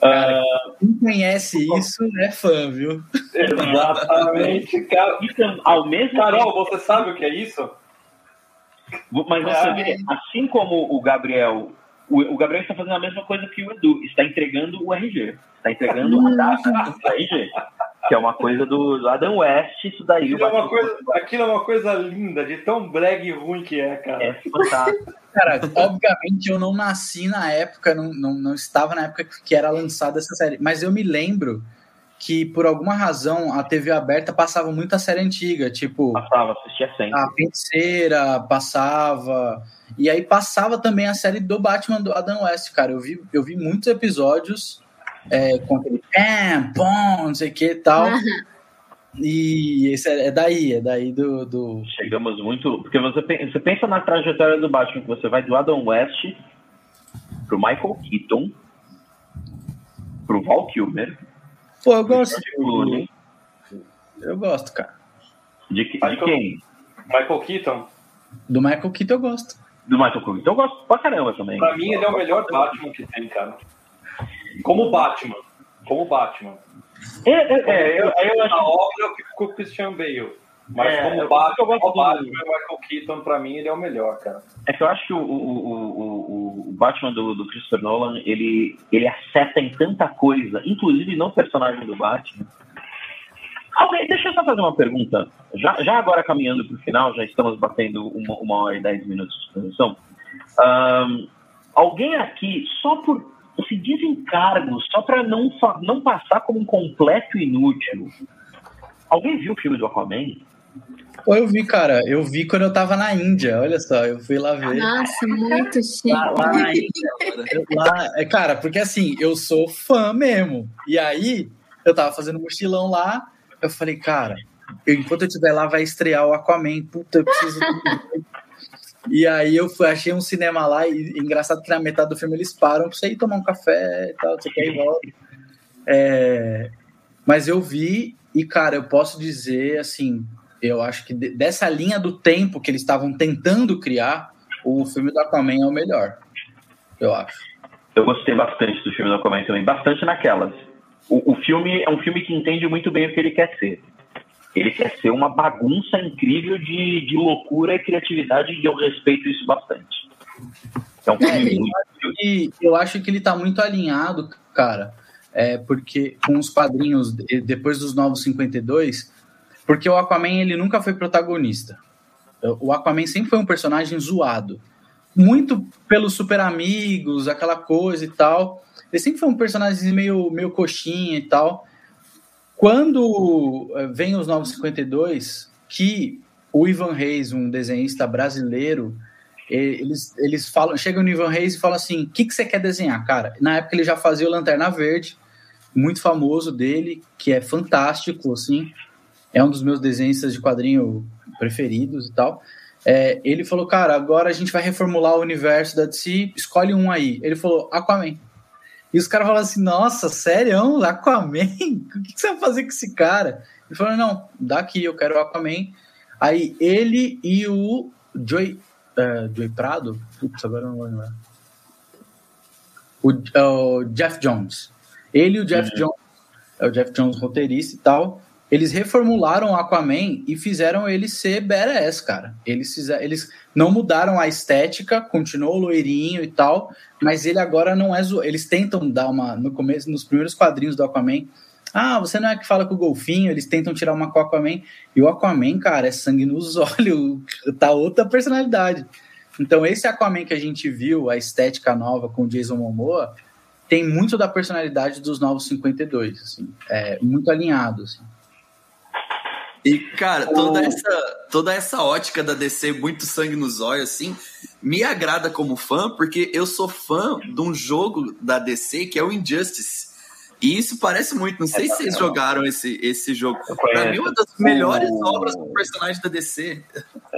Cara, Ah, Quem conhece isso é fã, viu? Exatamente, cara. então, ao mesmo Carol, você sabe o que é isso? Mas você Ah, vê, assim como o Gabriel, o, o Gabriel está fazendo a mesma coisa que o Edu, está entregando o RG, está entregando a data do RG, que é uma coisa do, do Adam West, isso daí. Aquilo é, uma coisa, aquilo é uma coisa linda, de tão brega e ruim que é, cara. É fantástico. Cara, obviamente eu não nasci na época, não, não, não estava na época que era lançada essa série, mas eu me lembro que por alguma razão a TV aberta passava muita série antiga, tipo Passava, assistia sempre. a Feiticeira passava, e aí passava também a série do Batman do Adam West, cara. Eu vi, eu vi muitos episódios é, com aquele pam, pom, não sei o que e tal. E esse é, é daí, é daí do, do. Chegamos muito. Porque você, você pensa na trajetória do Batman, que você vai do Adam West pro Michael Keaton, pro Val Kilmer, Pô, eu gosto. Clooney, Eu gosto, cara. de, de Michael- quem? Michael Keaton. Do Michael Keaton eu gosto. do Michael Keaton. Eu gosto pra caramba também. Pra mim, ele é o melhor Batman que tem, cara. Como Batman. Como Batman. É, é, é, eu, eu Na acho obra eu fico com o Christian Bale. Mas É, como eu- Batman, eu gosto como do- Batman, o Michael Keaton, pra mim, ele é o melhor, cara. É que eu acho que o, o, o, o- Batman do, do Christopher Nolan, ele, ele acerta em tanta coisa, inclusive no personagem do Batman. Alguém, deixa eu só fazer uma pergunta. Já, já agora caminhando para o final, já estamos batendo uma, uma hora e dez minutos de transmissão. Ahn, alguém aqui, só por se desencargo, só para não, não passar como um completo inútil, alguém viu o filme do Aquaman? Eu vi, cara, eu vi quando eu tava na Índia, olha só, eu fui lá ver. Nossa, muito chique. Lá, lá na Índia, eu- lá, é, cara, porque assim, eu sou fã mesmo. E aí, eu tava fazendo mochilão lá, eu falei, cara, eu- enquanto eu estiver lá, vai estrear o Aquaman. Puta, eu preciso. e aí eu fui, achei um cinema lá, e engraçado que na metade do filme eles param pra você ir tomar um café e tal, você quer ir volta. É, mas eu vi, e cara, eu posso dizer assim, eu acho que de- dessa linha do tempo que eles estavam tentando criar, o filme do Aquaman é o melhor. Eu acho. Eu gostei bastante do filme do Aquaman também, bastante naquelas. O, o filme é um filme que entende muito bem o que ele quer ser. Ele quer ser uma bagunça incrível de, de loucura e criatividade e eu respeito isso bastante. É um filme É, muito. E eu acho que ele tá muito alinhado, cara, é, porque com os quadrinhos de- depois dos Novos 52, porque o Aquaman ele nunca foi protagonista. O Aquaman sempre foi um personagem zoado. Muito pelos super amigos, aquela coisa e tal. Ele sempre foi um personagem meio, meio coxinha e tal. Quando eh, vem os Novos 52, que o Ivan Reis, um desenhista brasileiro, eles, eles falam, chegam no Ivan Reis e falam assim: o que, que você quer desenhar, cara? Na época ele já fazia o Lanterna Verde, muito famoso dele, que é fantástico, assim. É um dos meus desenhistas de quadrinho preferidos e tal. É, ele falou, cara, agora a gente vai reformular o universo da DC, escolhe um aí. Ele falou, Aquaman. E os caras falaram assim, nossa, sério? Aquaman? O que você vai fazer com esse cara? Ele falou, não, daqui, eu quero o Aquaman. Aí ele e o Joey, é, Joey Prado? Putz, agora eu não vou lembrar. O, o Jeff Jones. Ele e o Jeff Jones, é o Jeff Jones roteirista e tal, eles reformularam o Aquaman e fizeram ele ser badass, cara. Eles, fizeram, eles não mudaram a estética, continuou loirinho e tal, mas ele agora não é zo... Eles tentam dar uma. No começo, nos primeiros quadrinhos do Aquaman. Ah, você não é que fala com o golfinho, eles tentam tirar uma com o Aquaman. E o Aquaman, cara, é sangue nos olhos, tá outra personalidade. Então, esse Aquaman que a gente viu, a estética nova com o Jason Momoa, tem muito da personalidade dos novos 52, assim. É muito alinhado, assim. E, cara, toda essa, toda essa ótica da DC, muito sangue nos olhos, assim, me agrada como fã, porque eu sou fã de um jogo da DC que é o Injustice. E isso parece muito. Não sei se vocês jogaram esse, esse jogo. Pra mim, uma das melhores obras do personagem da DC.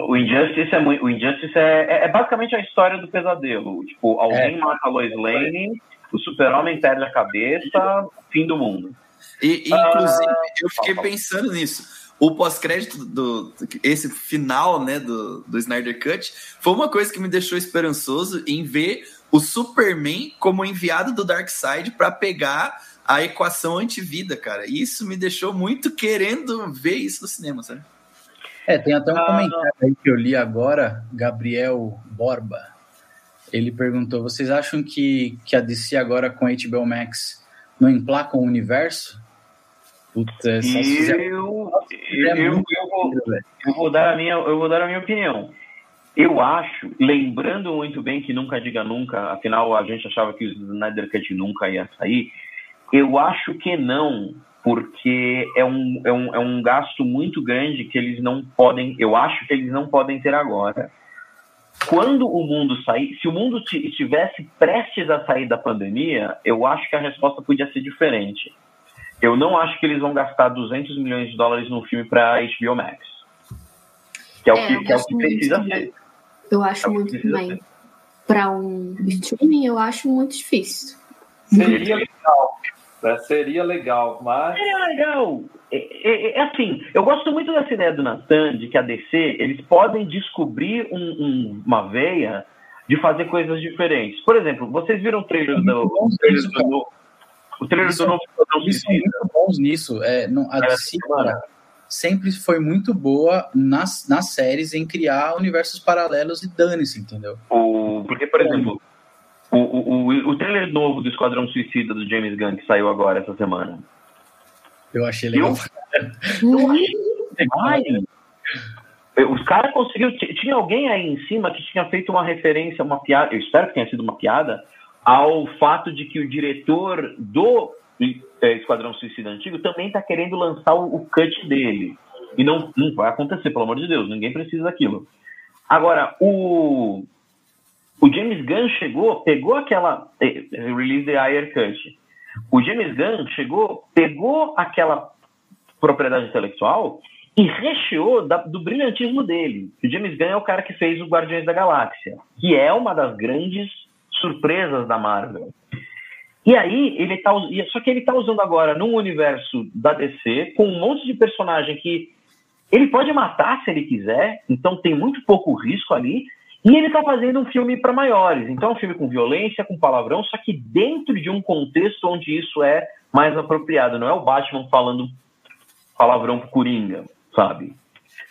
O Injustice é muito. O Injustice é, é, é basicamente a história do pesadelo. Tipo, alguém É. mata a Lois Lane, o super-homem perde a cabeça, fim do mundo. E, e, inclusive, eu fiquei fala. pensando nisso. O pós-crédito do, esse final, né, do, do Snyder Cut, foi uma coisa que me deixou esperançoso em ver o Superman como enviado do Darkseid para pegar a equação antivida, cara. Isso me deixou muito querendo ver isso no cinema, sabe? É, tem até um Ah. comentário aí que eu li agora, Gabriel Borba. Ele perguntou: vocês acham que, que a DC agora com a HBO Max não emplaca o universo? Puta, é só se Eu, eu, eu, eu vou, eu vou dar a minha, eu vou dar a minha opinião. Eu acho, lembrando muito bem que nunca diga nunca, afinal a gente achava que o Snyder Cut nunca ia sair. Eu acho que não, porque é um, é um, é um gasto muito grande que eles não podem, eu acho que eles não podem ter agora. Quando o mundo sair, se o mundo ti- estivesse prestes a sair da pandemia, eu acho que a resposta podia ser diferente. Eu não acho que eles vão gastar 200 milhões de dólares num filme para HBO Max. Que é o É, que, eu que, é o que precisa também. ser. Eu acho É o que muito também. Para um streaming, eu acho muito difícil. Seria legal. né? Seria legal, mas. É legal. É, é- é assim, eu gosto muito dessa ideia do Nathan de que a DC eles podem descobrir um- um- uma veia de fazer coisas diferentes. Por exemplo, vocês viram o trailer do, o trailer do. O trailer do novo Eles são muito bons nisso. É, não, a DC, cara, sempre foi muito boa nas, nas séries em criar universos paralelos e dane-se, entendeu? O, porque, por exemplo, o, o, o, o trailer novo do Esquadrão Suicida do James Gunn que saiu agora essa semana. Eu achei legal. Eu achei demais. Os caras conseguiram. Tinha alguém aí em cima que tinha feito uma referência, uma piada, eu espero que tenha sido uma piada, ao fato de que o diretor do é, Esquadrão Suicida Antigo também está querendo lançar o, cut dele. E não, não vai acontecer, pelo amor de Deus, ninguém precisa daquilo. Agora, o, o James Gunn chegou, pegou aquela. Eh, release the Ayer Cut. O James Gunn chegou, pegou aquela propriedade intelectual e recheou da, do brilhantismo dele. O James Gunn é o cara que fez o Guardiões da Galáxia, que é uma das grandes surpresas da Marvel. E aí, ele tá, só que ele está usando agora num universo da DC, com um monte de personagem que ele pode matar se ele quiser, então tem muito pouco risco ali, e ele está fazendo um filme para maiores. Então é um filme com violência, com palavrão, só que dentro de um contexto onde isso é mais apropriado. Não é o Batman falando palavrão pro Coringa sabe?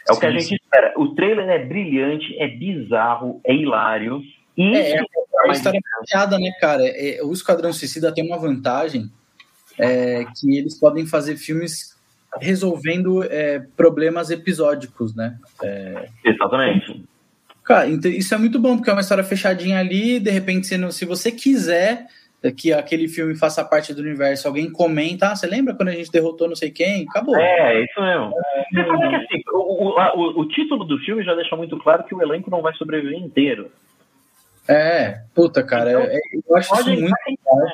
É o que a gente sim. espera. O trailer é brilhante, é bizarro, é hilário. E é, é uma história piada, né, cara? É, o Esquadrão Suicida tem uma vantagem é, que eles podem fazer filmes resolvendo é, problemas episódicos, né? É, Exatamente. Cara, então, isso é muito bom, porque é uma história fechadinha ali, de repente, se, se você quiser, que aquele filme faça parte do universo, alguém comenta, ah, você lembra quando a gente derrotou não sei quem? Acabou. É, isso mesmo. É, Você sabe que assim, o, o, o, título do filme já deixa muito claro que o elenco não vai sobreviver inteiro. É, puta, cara, então, é, eu acho isso muito legal.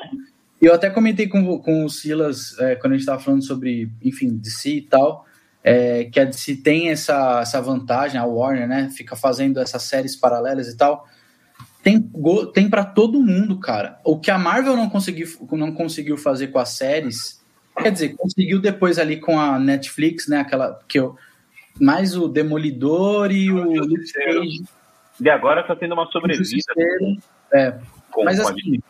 Eu até comentei com, com o Silas é, quando a gente tava falando sobre, enfim, DC e tal, é, que a DC tem essa, essa vantagem, a Warner, né, fica fazendo essas séries paralelas e tal, tem, tem para todo mundo, cara. O que a Marvel não conseguiu, não conseguiu fazer com as séries, quer dizer, conseguiu depois ali com a Netflix, né? Aquela que eu mais o Demolidor e o Luke Cage. E agora tá tendo uma sobrevida. É. Com Mas assim,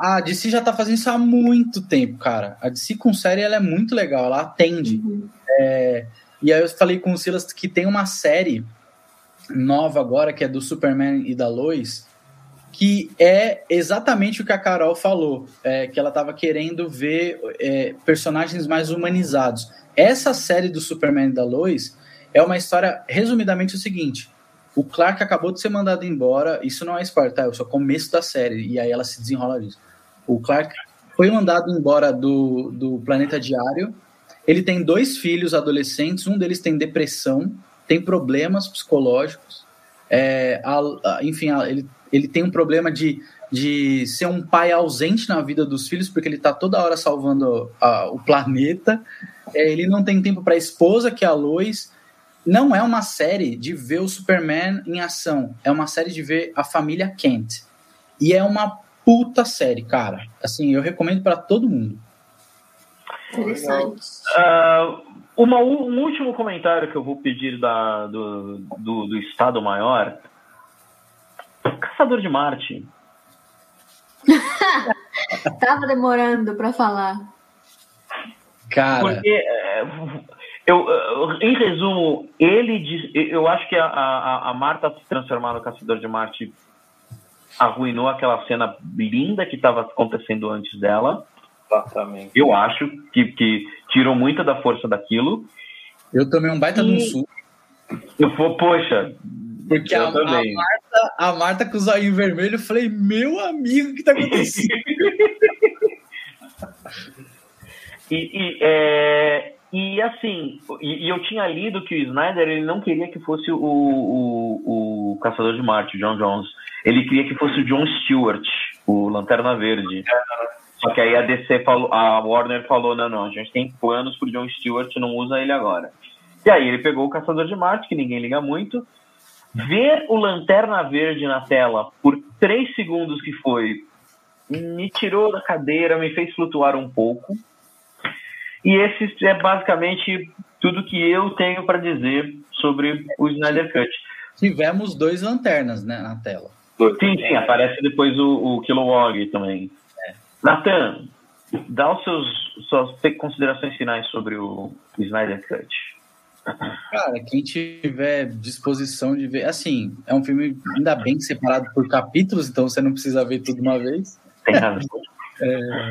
a DC já tá fazendo isso há muito tempo, cara. A DC com série ela é muito legal, ela atende. Uhum. É, e aí eu falei com o Silas que tem uma série nova agora, que é do Superman e da Lois, que é exatamente o que a Carol falou, é, que ela estava querendo ver é, personagens mais humanizados. Essa série do Superman e da Lois é uma história, resumidamente, o seguinte: o Clark acabou de ser mandado embora, isso não é spoiler, tá? É só começo da série, e aí ela se desenrola disso. O Clark foi mandado embora do, do Planeta Diário, ele tem dois filhos adolescentes, um deles tem depressão, tem problemas psicológicos, é, a, a, enfim, a, ele ele tem um problema de, de ser um pai ausente na vida dos filhos, porque ele está toda hora salvando o planeta. É, ele não tem tempo para a esposa, que é a Lois. Não é uma série de ver o Superman em ação, é uma série de ver a família Kent. E é uma puta série, cara. Assim, eu recomendo para todo mundo. Interessante. Uh, uma, um último comentário que eu vou pedir da, do, do, do Estado Maior Caçador de Marte. Tava demorando para falar. Cara. Porque, é, eu, em resumo, ele diz, eu acho que a, a, a Marta se transformar no Caçador de Marte arruinou aquela cena linda que estava acontecendo antes dela. Exatamente. Eu acho que, que tirou muita da força daquilo. Eu tomei um baita e... no sul. Eu, poxa, porque a, a, Marta, a Marta com o zóio vermelho, eu falei, meu amigo, o que tá acontecendo? e, e, é, e assim, e, e, eu tinha lido que o Snyder ele não queria que fosse o, o, o Caçador de Marte, o John Jones. Ele queria que fosse o John Stewart, o Lanterna Verde. Só que aí a DC falou, a Warner falou, não, não, a gente tem planos pro John Stewart, não usa ele agora. E aí ele pegou o Caçador de Marte, que ninguém liga muito, Ver o Lanterna Verde na tela por três segundos que foi me tirou da cadeira, me fez flutuar um pouco. E esse é basicamente tudo que eu tenho para dizer sobre o Snyder Cut. Tivemos dois lanternas né, na tela. Sim, sim, aparece depois o, o Kilowog também. É. Nathan, dá os seus suas considerações finais sobre o Snyder Cut. Cara, quem tiver disposição de ver, assim, é um filme ainda bem separado por capítulos, então você não precisa ver tudo uma vez. Tem razão. É...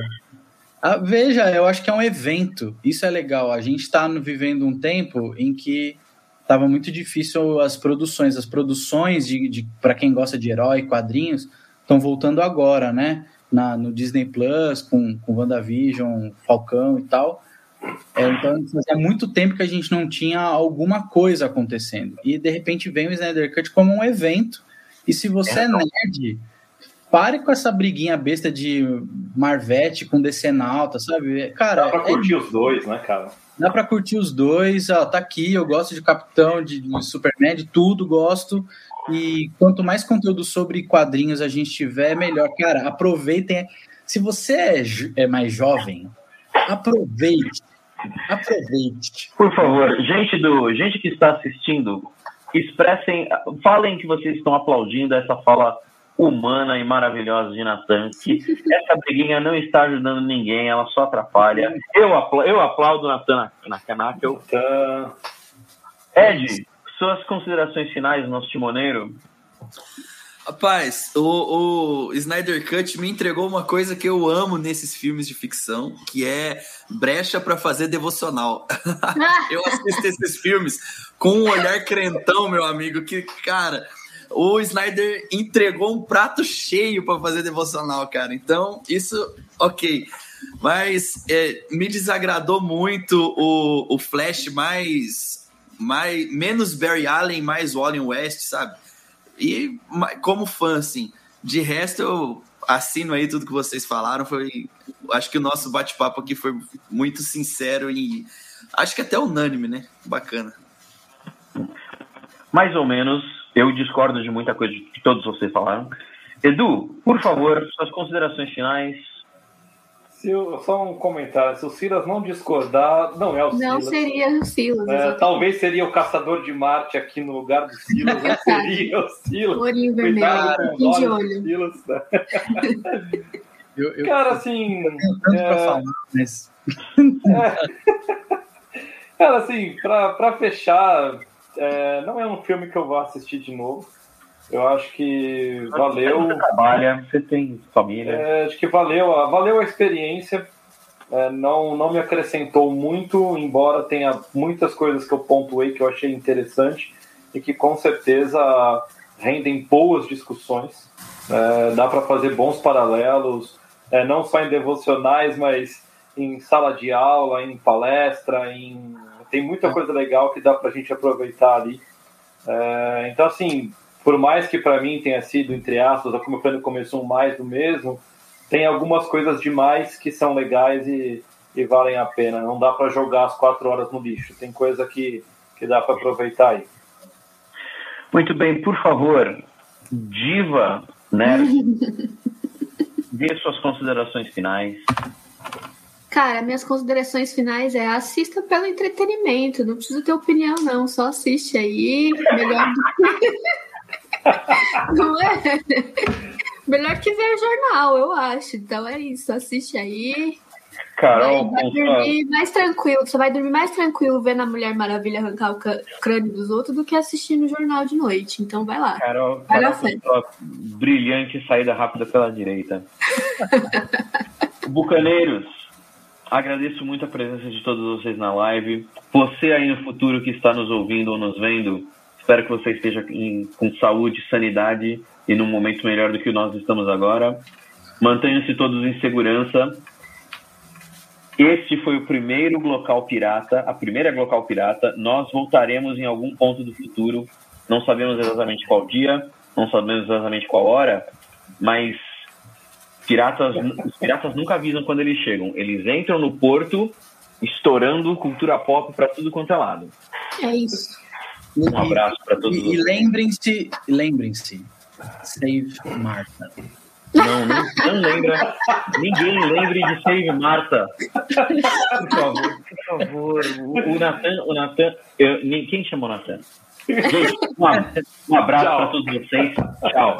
Ah, veja, eu acho que é um evento. Isso é legal. A gente está vivendo um tempo em que estava muito difícil as produções. As produções de, de para quem gosta de herói, quadrinhos, estão voltando agora, né? Na, no Disney Plus, com, com WandaVision, Falcão e tal. É, então, fazia muito tempo que a gente não tinha alguma coisa acontecendo. E, de repente, vem o Snyder Cut como um evento. E se você é, é nerd, pare com essa briguinha besta de Marvete com Decenalta, sabe? Cara, Dá pra é curtir os dois, né, cara? Dá pra curtir os dois. Ó, tá aqui, eu gosto de Capitão, de, de Superman, de tudo, gosto. E quanto mais conteúdo sobre quadrinhos a gente tiver, melhor. Cara, aproveitem. Se você é, é mais jovem, aproveite Aproveite. Por favor, gente do, gente que está assistindo, expressem, falem que vocês estão aplaudindo essa fala humana e maravilhosa de Natan, que essa briguinha não está ajudando ninguém, ela só atrapalha. Eu, apl eu aplaudo Natan na, na Eu... Ed, suas considerações finais, nosso timoneiro? Rapaz, o, o, Snyder Cut me entregou uma coisa que eu amo nesses filmes de ficção, que é brecha para fazer devocional. eu assisto esses filmes com um olhar crentão, meu amigo, que, cara, o Snyder entregou um prato cheio para fazer devocional, cara. Então, isso, ok. Mas é, me desagradou muito o, o Flash mais, mais. menos Barry Allen, mais Wally West, sabe? E como fã, assim, de resto eu assino aí tudo que vocês falaram. Foi, acho que o nosso bate-papo aqui foi muito sincero e acho que até unânime, né? Bacana. Mais ou menos. Eu discordo de muita coisa que todos vocês falaram. Edu, por favor, suas considerações finais se eu, só um comentário, se o Silas não discordar, não é o Silas. Não seria o Silas. É, talvez seria o Caçador de Marte aqui no lugar do Silas, não seria o Silas. Olhinho vermelho, de olho. Silas, né? eu, eu, Cara, assim... É... Falar, mas... é... Cara, assim, pra, pra fechar, é, não é um filme que eu vou assistir de novo. Eu acho que valeu. Você trabalha, você tem família. É, acho que valeu, valeu a experiência. É, não, não me acrescentou muito, embora tenha muitas coisas que eu pontuei que eu achei interessante e que com certeza rendem boas discussões. É, dá para fazer bons paralelos, é, não só em devocionais, mas em sala de aula, em palestra, em... tem muita coisa legal que dá para a gente aproveitar ali. É, então, assim, por mais que para mim tenha sido, entre aspas, como eu falei no começo, um mais do mesmo, tem algumas coisas demais que são legais e, e valem a pena. Não dá para jogar as quatro horas no lixo. Tem coisa que, que dá para aproveitar aí. Muito bem, por favor, Diva, né? Dê suas considerações finais. Cara, minhas considerações finais é assista pelo entretenimento, não precisa ter opinião, não, só assiste aí. Melhor do que. Não é? Melhor que ver o jornal, eu acho. Então é isso, assiste aí. Carol, vai, vai dormir mais tranquilo. Você vai dormir mais tranquilo vendo a Mulher Maravilha arrancar o crânio dos outros do que assistindo o jornal de noite. Então vai lá. Carol, vai Carol brilhante saída rápida pela direita. Bucaneiros, agradeço muito a presença de todos vocês na live. Você aí no futuro que está nos ouvindo ou nos vendo, Espero que você esteja em, com saúde, sanidade e num momento melhor do que nós estamos agora. Mantenham-se todos em segurança. Este foi o primeiro Glocal Pirata, a primeira Glocal Pirata. Nós voltaremos em algum ponto do futuro. Não sabemos exatamente qual dia, não sabemos exatamente qual hora, mas piratas, os piratas nunca avisam quando eles chegam. Eles entram no porto, estourando cultura pop para tudo quanto é lado. É isso. Um abraço para todos. E, e lembrem-se, lembrem-se, Save Martha. Não, não, não lembra. Ninguém lembre de Save Martha. Por favor, por favor. O, o Nathan, o Nathan, eu, quem chamou o Nathan? Gente, um, um abraço para todos vocês. Tchau.